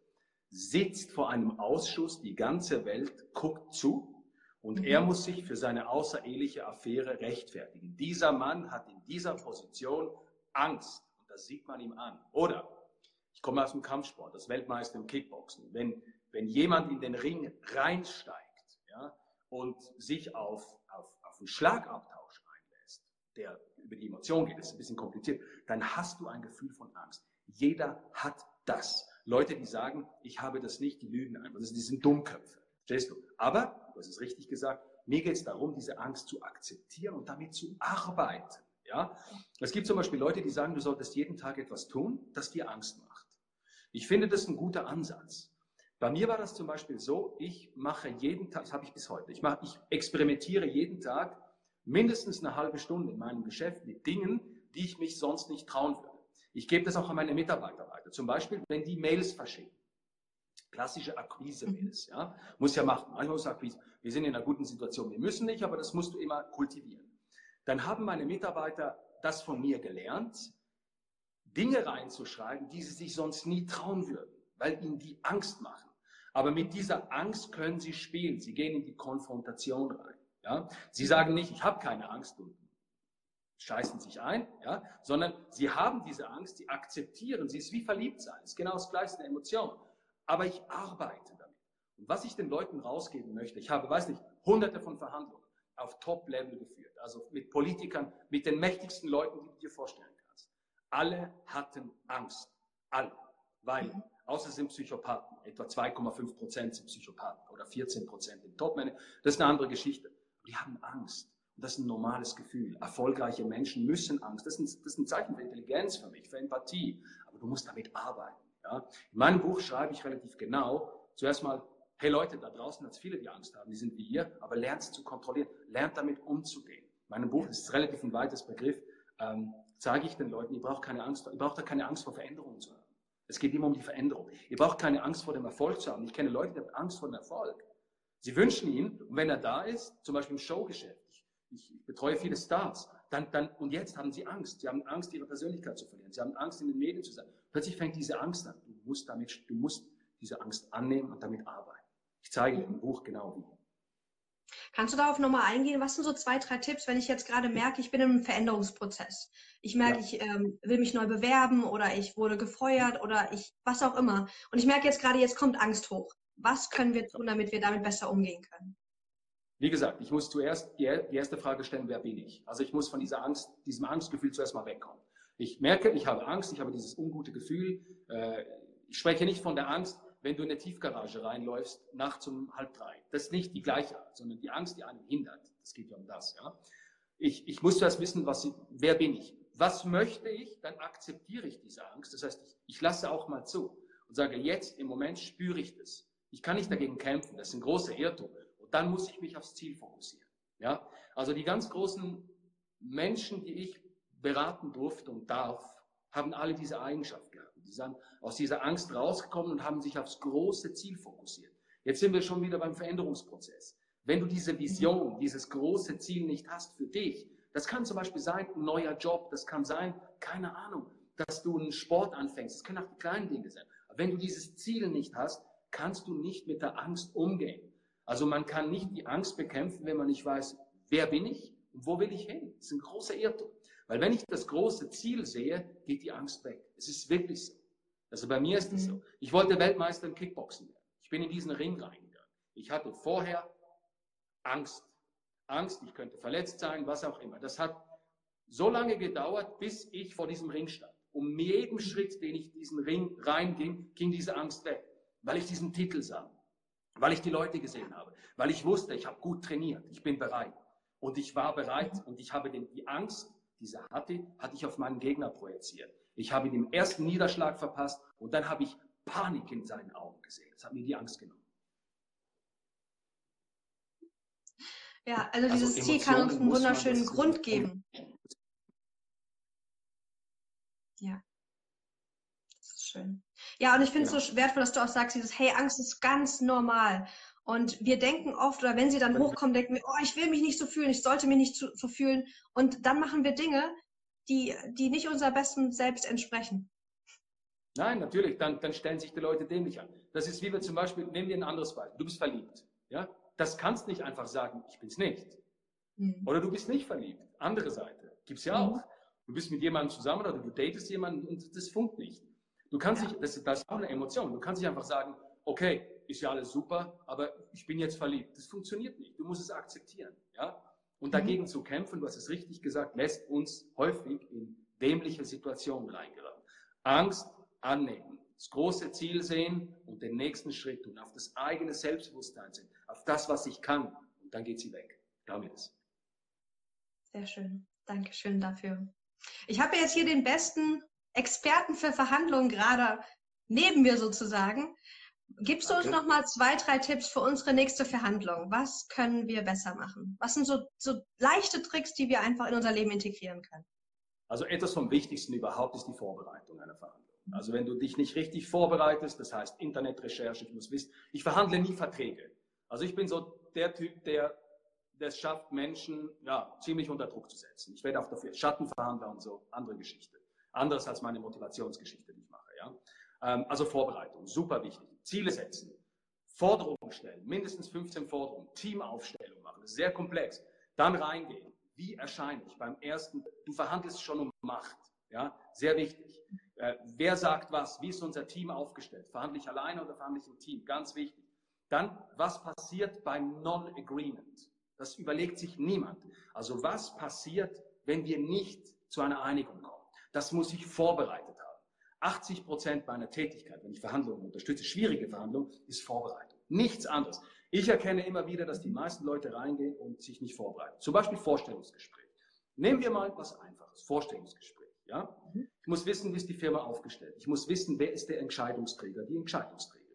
sitzt vor einem Ausschuss, die ganze Welt guckt zu und mhm. er muss sich für seine außereheliche Affäre rechtfertigen. Dieser Mann hat in dieser Position Angst. Und das sieht man ihm an. Oder, ich komme aus dem Kampfsport, das Weltmeister im Kickboxen. Wenn, wenn jemand in den Ring reinsteigt ja, und sich auf, auf, auf einen Schlagabtausch einlässt, der über die Emotion geht, ist ein bisschen kompliziert, dann hast du ein Gefühl von Angst. Jeder hat das. Leute, die sagen, ich habe das nicht, die lügen einfach. Das sind Dummköpfe. Verstehst du? Aber du hast es richtig gesagt, mir geht es darum, diese Angst zu akzeptieren und damit zu arbeiten. Ja? Es gibt zum Beispiel Leute, die sagen, du solltest jeden Tag etwas tun, das dir Angst macht. Ich finde das ein guter Ansatz. Bei mir war das zum Beispiel so, ich mache jeden Tag, das habe ich bis heute, ich, mache, ich experimentiere jeden Tag mindestens eine halbe Stunde in meinem Geschäft mit Dingen, die ich mich sonst nicht trauen würde. Ich gebe das auch an meine Mitarbeiter weiter. Zum Beispiel, wenn die Mails verschicken klassische Akquise-Mails. Ja? Muss ja machen. Manchmal muss Akquise. Wir sind in einer guten Situation. Wir müssen nicht, aber das musst du immer kultivieren. Dann haben meine Mitarbeiter das von mir gelernt, Dinge reinzuschreiben, die sie sich sonst nie trauen würden, weil ihnen die Angst machen. Aber mit dieser Angst können sie spielen. Sie gehen in die Konfrontation rein. Ja? Sie sagen nicht, ich habe keine Angst und scheißen sich ein, ja? sondern sie haben diese Angst, sie akzeptieren, sie ist wie verliebt sein. Ist genau das gleiche eine Emotion aber ich arbeite damit. Und was ich den Leuten rausgeben möchte, ich habe, weiß nicht, hunderte von Verhandlungen auf Top-Level geführt, also mit Politikern, mit den mächtigsten Leuten, die du dir vorstellen kannst. Alle hatten Angst. Alle. Weil, mhm. außer sind Psychopathen, etwa 2,5 Prozent sind Psychopathen oder 14 Prozent im Top-Manager. Das ist eine andere Geschichte. Die haben Angst. Und das ist ein normales Gefühl. Erfolgreiche Menschen müssen Angst. Das ist, ein, das ist ein Zeichen für Intelligenz für mich, für Empathie. Aber du musst damit arbeiten. Ja? In meinem Buch schreibe ich relativ genau, zuerst mal, hey Leute, da draußen hat es viele, die Angst haben, die sind wie ihr, aber lernt es zu kontrollieren, lernt damit umzugehen. In meinem Buch ist relativ ein weites Begriff, ähm, zeige ich den Leuten, ihr braucht keine Angst, ihr braucht da keine Angst vor Veränderungen zu haben. Es geht immer um die Veränderung. Ihr braucht keine Angst vor dem Erfolg zu haben. Ich kenne Leute, die haben Angst vor dem Erfolg. Sie wünschen ihn, und wenn er da ist, zum Beispiel im Showgeschäft, ich, ich betreue viele Stars, dann, dann, und jetzt haben sie Angst. Sie haben Angst, ihre Persönlichkeit zu verlieren. Sie haben Angst, in den Medien zu sein. Plötzlich fängt diese Angst an. Du musst damit, du musst diese Angst annehmen und damit arbeiten. Ich zeige dir im Buch genau wie. Kannst du darauf nochmal eingehen? Was sind so zwei, drei Tipps, wenn ich jetzt gerade merke, ich bin im Veränderungsprozess? Ich merke, ja. ich ähm, will mich neu bewerben oder ich wurde gefeuert oder ich, was auch immer. Und ich merke jetzt gerade, jetzt kommt Angst hoch. Was können wir tun, damit wir damit besser umgehen können? Wie gesagt, ich muss zuerst die, erste Frage stellen, wer bin ich? Also ich muss von dieser Angst, diesem Angstgefühl zuerst mal wegkommen. Ich merke, ich habe Angst, ich habe dieses ungute Gefühl. Äh, ich spreche nicht von der Angst, wenn du in eine Tiefgarage reinläufst, nachts um halb drei. Das ist nicht die gleiche Art, sondern die Angst, die einen hindert. Das geht ja um das, ja. Ich, ich muss zuerst wissen, was, wer bin ich? Was möchte ich? Dann akzeptiere ich diese Angst. Das heißt, ich, ich lasse auch mal zu und sage, jetzt im Moment spüre ich das. Ich kann nicht dagegen kämpfen. Das ist ein großer Irrtum. Und dann muss ich mich aufs Ziel fokussieren. Ja? Also die ganz großen Menschen, die ich beraten durfte und darf, haben alle diese Eigenschaft gehabt. Die sind aus dieser Angst rausgekommen und haben sich aufs große Ziel fokussiert. Jetzt sind wir schon wieder beim Veränderungsprozess. Wenn du diese Vision, dieses große Ziel nicht hast für dich, das kann zum Beispiel sein, ein neuer Job, das kann sein, keine Ahnung, dass du einen Sport anfängst, das können auch die kleinen Dinge sein. Aber wenn du dieses Ziel nicht hast, kannst du nicht mit der Angst umgehen. Also man kann nicht die Angst bekämpfen, wenn man nicht weiß, wer bin ich und wo will ich hin. Das ist ein großer Irrtum. Weil wenn ich das große Ziel sehe, geht die Angst weg. Es ist wirklich so. Also bei mir ist es so. Mhm. Ich wollte Weltmeister im Kickboxen werden. Ich bin in diesen Ring reingegangen. Ich hatte vorher Angst. Angst, ich könnte verletzt sein, was auch immer. Das hat so lange gedauert, bis ich vor diesem Ring stand. Um jeden Schritt, den ich diesen Ring reinging, ging diese Angst weg. Weil ich diesen Titel sah. Weil ich die Leute gesehen habe. Weil ich wusste, ich habe gut trainiert. Ich bin bereit. Und ich war bereit und ich habe den, die Angst, die sie hatte, hatte ich auf meinen Gegner projiziert. Ich habe den ersten Niederschlag verpasst und dann habe ich Panik in seinen Augen gesehen. Das hat mir die Angst genommen. Ja, also, also dieses Ziel kann uns einen wunderschönen Grund geben. Ja. Das ist schön. Ja, und ich finde es ja. so wertvoll, dass du auch sagst, dieses, hey, Angst ist ganz normal. Und wir denken oft, oder wenn sie dann hochkommen, denken wir, oh, ich will mich nicht so fühlen, ich sollte mich nicht so fühlen. Und dann machen wir Dinge, die, die nicht unser besten Selbst entsprechen. Nein, natürlich, dann, dann stellen sich die Leute dämlich an. Das ist wie wir zum Beispiel, nehmen wir ein anderes Beispiel. Du bist verliebt. Ja? Das kannst nicht einfach sagen, ich bin's nicht. Mhm. Oder du bist nicht verliebt. Andere Seite. Gibt's ja mhm. auch. Du bist mit jemandem zusammen oder du datest jemanden und das funkt nicht. Du kannst ja. nicht, das, das ist auch eine Emotion. Du kannst nicht einfach sagen, okay, ist ja alles super, aber ich bin jetzt verliebt. Das funktioniert nicht. Du musst es akzeptieren. Ja? Und mhm. dagegen zu kämpfen, du hast es richtig gesagt, lässt uns häufig in dämliche Situationen reingeraten. Angst annehmen, das große Ziel sehen und den nächsten Schritt tun, auf das eigene Selbstbewusstsein sehen, auf das, was ich kann. Und dann geht sie weg. Mir das. Sehr schön. Dankeschön dafür. Ich habe jetzt hier den besten Experten für Verhandlungen gerade neben mir sozusagen. Gibst du uns noch mal zwei, drei Tipps für unsere nächste Verhandlung? Was können wir besser machen? Was sind so, so leichte Tricks, die wir einfach in unser Leben integrieren können? Also etwas vom Wichtigsten überhaupt ist die Vorbereitung einer Verhandlung. Also wenn du dich nicht richtig vorbereitest, das heißt Internetrecherche, ich muss wissen, ich verhandle nie Verträge. Also ich bin so der Typ, der es schafft, Menschen ja, ziemlich unter Druck zu setzen. Ich werde auch dafür Schattenverhandler und so, andere Geschichte. Anderes als meine Motivationsgeschichte, die ich mache. Ja? Ähm, also Vorbereitung, super wichtig. Ziele setzen, Forderungen stellen, mindestens 15 Forderungen, Teamaufstellung machen, das ist sehr komplex. Dann reingehen. Wie erscheine ich beim ersten? Du verhandelst schon um Macht, ja, sehr wichtig. Äh, wer sagt was? Wie ist unser Team aufgestellt? Verhandle ich alleine oder verhandle ich im Team? Ganz wichtig. Dann, was passiert beim Non-Agreement? Das überlegt sich niemand. Also was passiert, wenn wir nicht zu einer Einigung kommen? Das muss ich vorbereitet 80 Prozent meiner Tätigkeit, wenn ich Verhandlungen unterstütze, schwierige Verhandlungen, ist Vorbereitung. Nichts anderes. Ich erkenne immer wieder, dass die meisten Leute reingehen und sich nicht vorbereiten. Zum Beispiel Vorstellungsgespräch. Nehmen wir mal was Einfaches. Vorstellungsgespräch. Ja? Mhm. Ich muss wissen, wie ist die Firma aufgestellt. Ich muss wissen, wer ist der Entscheidungsträger, die Entscheidungsträgerin.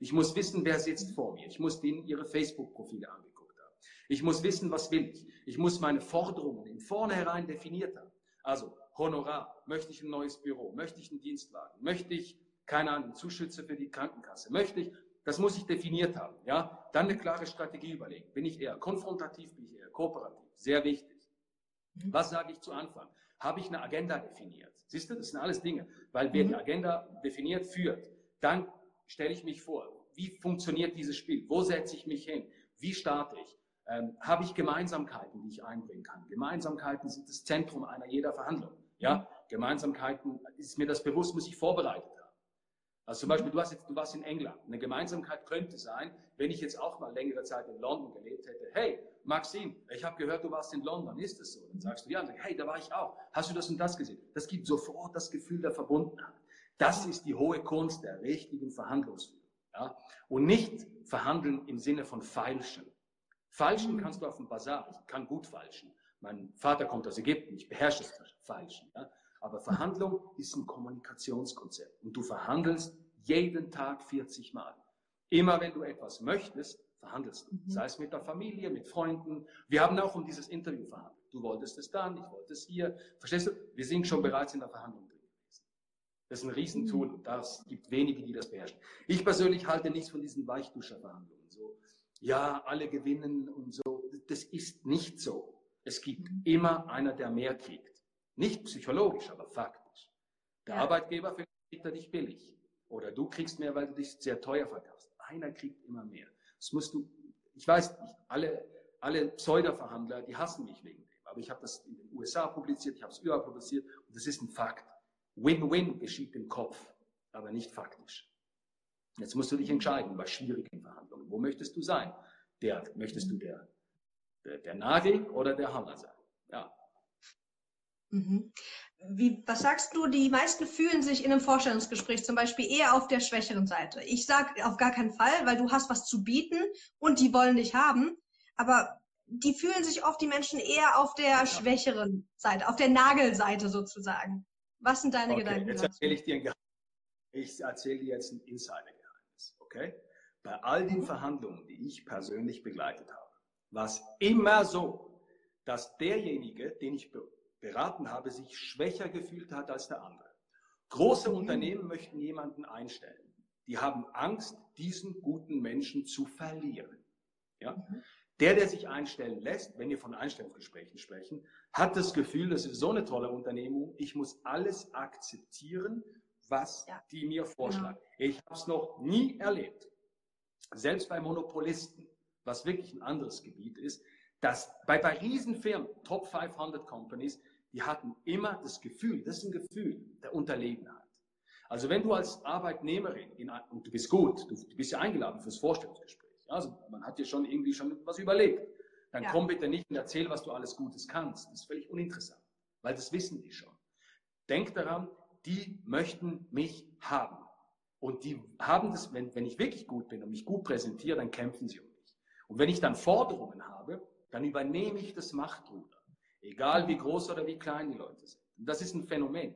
Ich muss wissen, wer sitzt vor mir. Ich muss denen ihre Facebook-Profile angeguckt haben. Ich muss wissen, was will ich. Ich muss meine Forderungen in vornherein definiert haben. Also Honorar, möchte ich ein neues Büro, möchte ich einen Dienstwagen, möchte ich, keine Ahnung, Zuschüsse für die Krankenkasse, möchte ich, das muss ich definiert haben, ja, dann eine klare Strategie überlegen. Bin ich eher konfrontativ, bin ich eher kooperativ, sehr wichtig. Mhm. Was sage ich zu Anfang? Habe ich eine Agenda definiert? Siehst du, das sind alles Dinge, weil wer mhm. die Agenda definiert führt, dann stelle ich mich vor, wie funktioniert dieses Spiel? Wo setze ich mich hin? Wie starte ich? Ähm, habe ich Gemeinsamkeiten, die ich einbringen kann? Gemeinsamkeiten sind das Zentrum einer jeder Verhandlung. Ja, Gemeinsamkeiten, ist mir das bewusst, muss ich vorbereitet haben. Also zum Beispiel, du, hast jetzt, du warst in England. Eine Gemeinsamkeit könnte sein, wenn ich jetzt auch mal längere Zeit in London gelebt hätte. Hey, Maxim, ich habe gehört, du warst in London. Ist es so? Dann sagst du, ja. Und hey, da war ich auch. Hast du das und das gesehen? Das gibt sofort das Gefühl der Verbundenheit. Das ist die hohe Kunst der richtigen Verhandlungsführung. Ja? Und nicht verhandeln im Sinne von Feilschen. Falschen kannst du auf dem Bazar. Ich kann gut falschen. Mein Vater kommt aus Ägypten, ich beherrsche es falsch. Ja? Aber Verhandlung ist ein Kommunikationskonzept und du verhandelst jeden Tag 40 Mal. Immer wenn du etwas möchtest, verhandelst du. Mhm. Sei es mit der Familie, mit Freunden. Wir haben auch um dieses Interview verhandelt. Du wolltest es dann, ich wollte es hier. Verstehst du? Wir sind schon bereits in der Verhandlung drin gewesen. Das ist ein Riesentool und das gibt wenige, die das beherrschen. Ich persönlich halte nichts von diesen Weichduscherverhandlungen. So, ja, alle gewinnen und so. Das ist nicht so. Es gibt immer einer, der mehr kriegt. Nicht psychologisch, aber faktisch. Der ja. Arbeitgeber kriegt er dich billig. Oder du kriegst mehr, weil du dich sehr teuer verkaufst. Einer kriegt immer mehr. Das musst du, ich weiß nicht, alle, alle Pseudo-Verhandler, die hassen mich wegen dem. Aber ich habe das in den USA publiziert, ich habe es überall publiziert und das ist ein Fakt. Win-win geschieht im Kopf, aber nicht faktisch. Jetzt musst du dich entscheiden bei schwierigen Verhandlungen. Wo möchtest du sein? Der, möchtest du der, der, der Nagel oder der Hammer sein? Ja. Mhm. Wie, was sagst du, die meisten fühlen sich in einem Vorstellungsgespräch zum Beispiel eher auf der schwächeren Seite. Ich sage auf gar keinen Fall, weil du hast was zu bieten und die wollen dich haben. Aber die fühlen sich oft die Menschen eher auf der schwächeren Seite, auf der Nagelseite sozusagen. Was sind deine okay, Gedanken? Jetzt erzähle ich dir ein Geheimnis. Ich erzähle dir jetzt ein Insider-Geheimnis. Okay? Bei all den Verhandlungen, die ich persönlich begleitet habe, war es immer so, dass derjenige, den ich beraten habe, sich schwächer gefühlt hat als der andere. Große Unternehmen möchten jemanden einstellen. Die haben Angst, diesen guten Menschen zu verlieren. Ja? Mhm. Der, der sich einstellen lässt, wenn wir von Einstellungsgesprächen sprechen, hat das Gefühl, das ist so eine tolle Unternehmung, ich muss alles akzeptieren, was ja. die mir vorschlagen. Ja. Ich habe es noch nie erlebt, selbst bei Monopolisten, was wirklich ein anderes Gebiet ist, dass bei, bei Riesenfirmen, Top 500 Companies, die hatten immer das Gefühl, das ist ein Gefühl der Unterlegenheit. Also wenn du als Arbeitnehmerin, in, und du bist gut, du, du bist ja eingeladen fürs Vorstellungsgespräch, also man hat dir schon irgendwie schon was überlegt, dann ja. komm bitte nicht und erzähl, was du alles Gutes kannst. Das ist völlig uninteressant, weil das wissen die schon. Denk daran, die möchten mich haben. Und die haben das, wenn, wenn ich wirklich gut bin und mich gut präsentiere, dann kämpfen sie um mich. Und wenn ich dann Forderungen habe, dann übernehme ich das Machtruder. Egal wie groß oder wie klein die Leute sind. Und das ist ein Phänomen.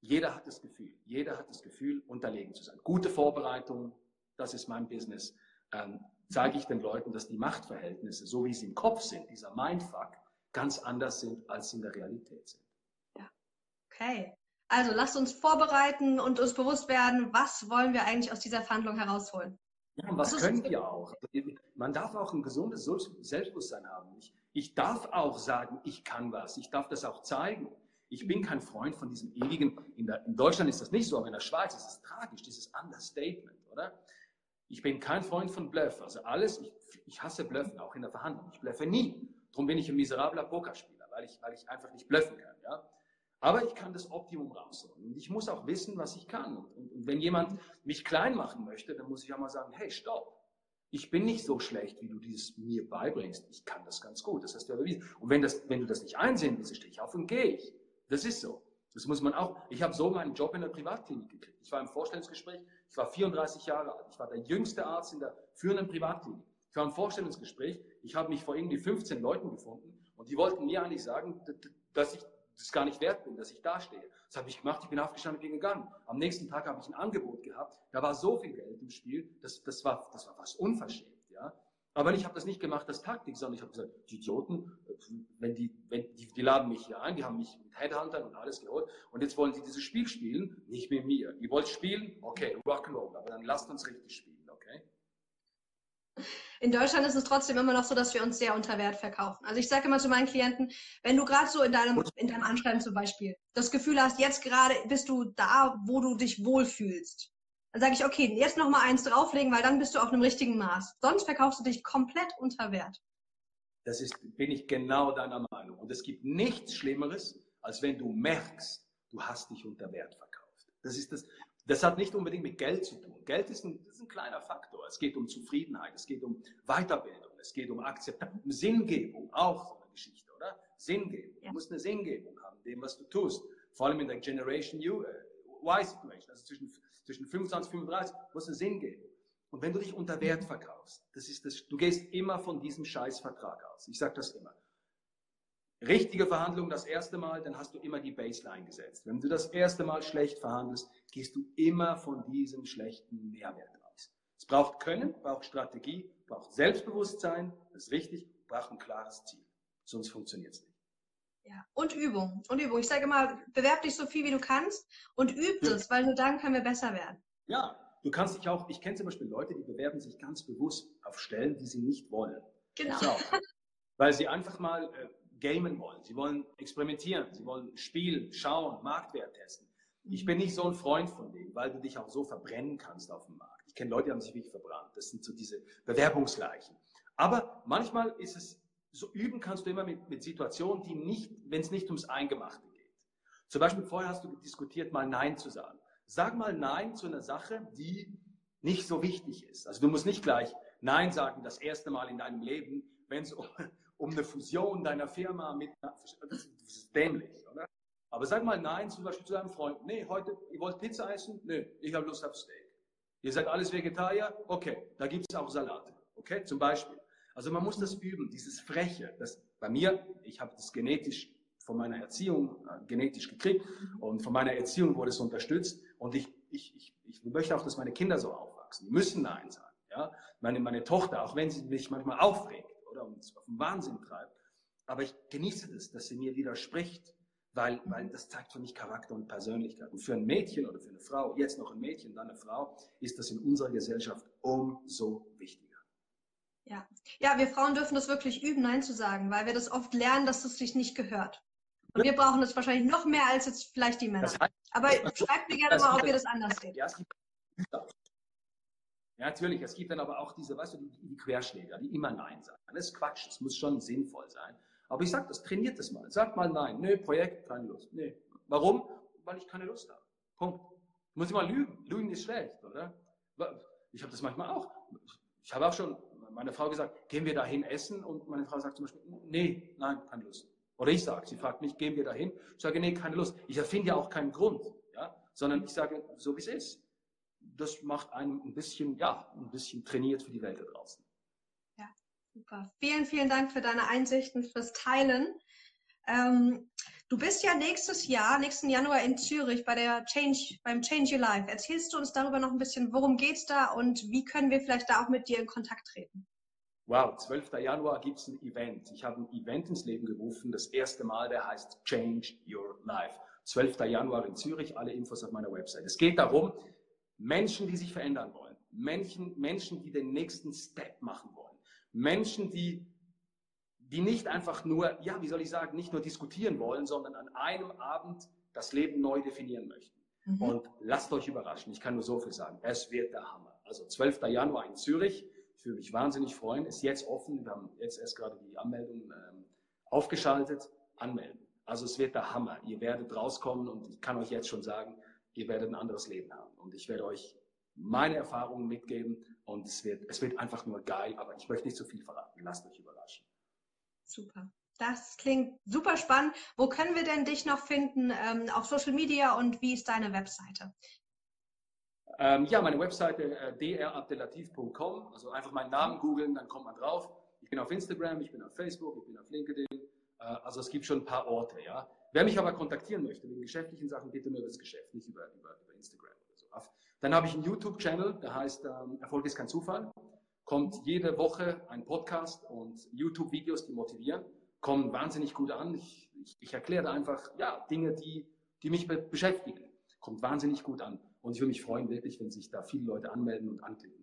Jeder hat das Gefühl, jeder hat das Gefühl, unterlegen zu sein. Gute Vorbereitung, das ist mein Business. Ähm, zeige ich den Leuten, dass die Machtverhältnisse, so wie sie im Kopf sind, dieser Mindfuck, ganz anders sind, als sie in der Realität sind. Ja, okay. Also lasst uns vorbereiten und uns bewusst werden, was wollen wir eigentlich aus dieser Verhandlung herausholen. Ja, und was können wir auch? Man darf auch ein gesundes Selbstbewusstsein haben. Ich, ich darf auch sagen, ich kann was. Ich darf das auch zeigen. Ich bin kein Freund von diesem ewigen, in, der, in Deutschland ist das nicht so, aber in der Schweiz ist es tragisch, dieses Understatement, oder? Ich bin kein Freund von Bluff. Also alles, ich, ich hasse Bluffen, auch in der Verhandlung. Ich bluffe nie. Darum bin ich ein miserabler Pokerspieler, weil ich, weil ich einfach nicht bluffen kann, ja? Aber ich kann das Optimum rausholen. Und ich muss auch wissen, was ich kann. Und, und, und wenn jemand mich klein machen möchte, dann muss ich auch mal sagen, hey, stopp ich bin nicht so schlecht, wie du dieses mir beibringst. Ich kann das ganz gut. Das hast du ja bewiesen. Und wenn, das, wenn du das nicht einsehen willst, stehe ich auf und gehe ich. Das ist so. Das muss man auch. Ich habe so meinen Job in der Privatklinik gekriegt. Ich war im Vorstellungsgespräch. Ich war 34 Jahre alt. Ich war der jüngste Arzt in der führenden Privatklinik. Ich war im Vorstellungsgespräch. Ich habe mich vor irgendwie 15 Leuten gefunden und die wollten mir eigentlich sagen, dass ich das gar nicht wert bin, dass ich da stehe. Das habe ich gemacht, ich bin aufgestanden und bin gegangen. Am nächsten Tag habe ich ein Angebot gehabt, da war so viel Geld im Spiel, das, das, war, das war fast unverschämt. Ja? Aber ich habe das nicht gemacht als Taktik, sondern ich habe gesagt, die Idioten, wenn die, wenn die, die laden mich hier ein, die haben mich mit Headhuntern und alles geholt und jetzt wollen sie dieses Spiel spielen, nicht mit mir. Ihr wollt spielen? Okay, Rock'n'Roll, aber dann lasst uns richtig spielen? In Deutschland ist es trotzdem immer noch so, dass wir uns sehr unter Wert verkaufen. Also ich sage immer zu meinen Klienten, wenn du gerade so in deinem, in deinem Anschreiben zum Beispiel das Gefühl hast, jetzt gerade bist du da, wo du dich wohlfühlst, dann sage ich, okay, jetzt noch mal eins drauflegen, weil dann bist du auf einem richtigen Maß. Sonst verkaufst du dich komplett unter Wert. Das ist, bin ich genau deiner Meinung. Und es gibt nichts Schlimmeres, als wenn du merkst, du hast dich unter Wert verkauft. Das ist das, das hat nicht unbedingt mit Geld zu tun. Geld ist ein, ist ein kleiner Faktor. Es geht um Zufriedenheit, es geht um Weiterbildung, es geht um Akzeptanz, um Sinngebung, auch so eine Geschichte, oder? Sinngebung. Ja. Du musst eine Sinngebung haben, dem, was du tust. Vor allem in der Generation U, äh, Y-Situation, also zwischen, zwischen 25 und 35, musst du Sinn geben. Und wenn du dich unter Wert verkaufst, das ist das, du gehst immer von diesem Scheißvertrag aus. Ich sage das immer. Richtige Verhandlung das erste Mal, dann hast du immer die Baseline gesetzt. Wenn du das erste Mal schlecht verhandelst, gehst du immer von diesem schlechten Mehrwert aus. Es braucht Können, braucht Strategie, braucht Selbstbewusstsein, das ist richtig, braucht ein klares Ziel. Sonst funktioniert es nicht. Ja, und Übung. Und Übung. Ich sage immer, bewerb dich so viel wie du kannst und üb ja. es, weil nur dann können wir besser werden. Ja, du kannst dich auch, ich kenne zum Beispiel Leute, die bewerben sich ganz bewusst auf Stellen, die sie nicht wollen. Genau. Weil sie einfach mal äh, gamen wollen. Sie wollen experimentieren. Sie wollen spielen, schauen, Marktwert testen. Ich bin nicht so ein Freund von dem, weil du dich auch so verbrennen kannst auf dem Markt. Ich kenne Leute, die haben sich wirklich verbrannt. Das sind so diese Bewerbungsleichen. Aber manchmal ist es, so üben kannst du immer mit, mit Situationen, die nicht, wenn es nicht ums Eingemachte geht. Zum Beispiel vorher hast du diskutiert, mal Nein zu sagen. Sag mal Nein zu einer Sache, die nicht so wichtig ist. Also du musst nicht gleich Nein sagen, das erste Mal in deinem Leben, wenn es um, um eine Fusion deiner Firma mit, das ist dämlich, oder? Aber sag mal Nein zum Beispiel zu deinem Freund. Nee, heute, ihr wollt Pizza essen? Nee, ich habe Lust auf Steak. Ihr seid alles Vegetarier? Okay, da gibt es auch Salate. Okay, zum Beispiel. Also man muss das üben, dieses Freche. Das, bei mir, ich habe das genetisch von meiner Erziehung äh, genetisch gekriegt und von meiner Erziehung wurde es unterstützt und ich, ich, ich, ich möchte auch, dass meine Kinder so aufwachsen. Die müssen Nein sagen. Ja? Meine, meine Tochter, auch wenn sie mich manchmal aufregt uns auf den Wahnsinn treibt, aber ich genieße das, dass sie mir widerspricht, weil, weil das zeigt für mich Charakter und Persönlichkeit. Und für ein Mädchen oder für eine Frau, jetzt noch ein Mädchen, dann eine Frau, ist das in unserer Gesellschaft umso wichtiger. Ja. ja, wir Frauen dürfen das wirklich üben, Nein zu sagen, weil wir das oft lernen, dass es sich nicht gehört. Und wir brauchen das wahrscheinlich noch mehr als jetzt vielleicht die Männer. Das heißt, Aber schreibt mir gerne mal, ob ihr das anders seht. Ja, ja, natürlich. Es gibt dann aber auch diese, weißt du, die, die Querschläger, die immer Nein sagen. Das ist Quatsch. Das muss schon sinnvoll sein. Aber ich sage das, trainiert das mal. Sag mal Nein. Nö, Projekt, keine Lust. Nee. Warum? Weil ich keine Lust habe. Punkt. Muss ich mal lügen. Lügen ist schlecht, oder? Ich habe das manchmal auch. Ich habe auch schon meine Frau gesagt, gehen wir dahin essen? Und meine Frau sagt zum Beispiel, nee, nein, keine Lust. Oder ich sage, sie fragt mich, gehen wir dahin? Ich sage, nee, keine Lust. Ich erfinde ja auch keinen Grund, ja? sondern ich sage, so wie es ist das macht einen ein bisschen, ja, ein bisschen trainiert für die Welt da draußen. Ja, super. Vielen, vielen Dank für deine Einsichten, fürs Teilen. Ähm, du bist ja nächstes Jahr, nächsten Januar in Zürich bei der Change, beim Change Your Life. Erzählst du uns darüber noch ein bisschen, worum geht es da und wie können wir vielleicht da auch mit dir in Kontakt treten? Wow, 12. Januar gibt es ein Event. Ich habe ein Event ins Leben gerufen, das erste Mal, der heißt Change Your Life. 12. Januar in Zürich, alle Infos auf meiner Website. Es geht darum, Menschen, die sich verändern wollen. Menschen, Menschen, die den nächsten Step machen wollen. Menschen, die, die nicht einfach nur, ja, wie soll ich sagen, nicht nur diskutieren wollen, sondern an einem Abend das Leben neu definieren möchten. Mhm. Und lasst euch überraschen. Ich kann nur so viel sagen. Es wird der Hammer. Also 12. Januar in Zürich. Ich würde mich wahnsinnig freuen. Ist jetzt offen. Wir haben jetzt erst gerade die Anmeldung ähm, aufgeschaltet. Anmelden. Also es wird der Hammer. Ihr werdet rauskommen und ich kann euch jetzt schon sagen, ihr werdet ein anderes Leben haben. Und ich werde euch meine Erfahrungen mitgeben und es wird, es wird einfach nur geil, aber ich möchte nicht zu viel verraten. Lasst euch überraschen. Super. Das klingt super spannend. Wo können wir denn dich noch finden ähm, auf Social Media und wie ist deine Webseite? Ähm, ja, meine Webseite äh, drabdelativ.com. Also einfach meinen Namen googeln, dann kommt man drauf. Ich bin auf Instagram, ich bin auf Facebook, ich bin auf LinkedIn. Äh, also es gibt schon ein paar Orte, ja. Wer mich aber kontaktieren möchte wegen geschäftlichen Sachen, bitte nur über das Geschäft, nicht über, über, über Instagram oder so. Dann habe ich einen YouTube-Channel, der heißt ähm, Erfolg ist kein Zufall. Kommt jede Woche ein Podcast und YouTube-Videos, die motivieren, kommen wahnsinnig gut an. Ich, ich, ich erkläre da einfach ja, Dinge, die, die mich be beschäftigen. Kommt wahnsinnig gut an. Und ich würde mich freuen, wirklich, wenn sich da viele Leute anmelden und anklicken.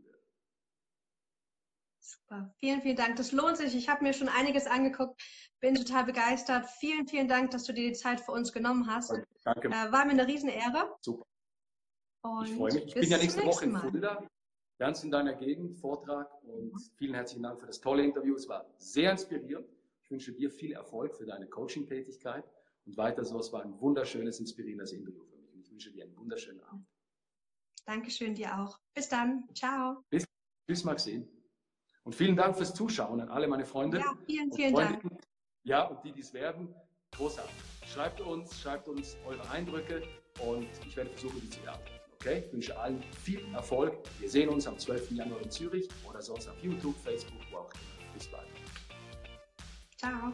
Super, vielen, vielen Dank. Das lohnt sich. Ich habe mir schon einiges angeguckt, bin total begeistert. Vielen, vielen Dank, dass du dir die Zeit für uns genommen hast. Danke. Äh, war mir eine Riesenehre. Super. Und ich freue mich. Ich bin ja nächste Woche in Fulda, ganz in deiner Gegend, Vortrag und vielen herzlichen Dank für das tolle Interview. Es war sehr inspirierend. Ich wünsche dir viel Erfolg für deine Coaching-Tätigkeit und weiter so. Es war ein wunderschönes, inspirierendes Interview für mich. Und ich wünsche dir einen wunderschönen Abend. Dankeschön dir auch. Bis dann. Ciao. Bis, bis Maxine. Und vielen Dank fürs Zuschauen an alle meine Freunde. Ja, vielen, vielen Dank. Ja, und die, die es werden, großartig. Schreibt uns, schreibt uns eure Eindrücke und ich werde versuchen, die zu beantworten. Okay? Ich wünsche allen viel Erfolg. Wir sehen uns am 12. Januar in Zürich oder sonst auf YouTube, Facebook, wo auch immer. Bis bald. Ciao.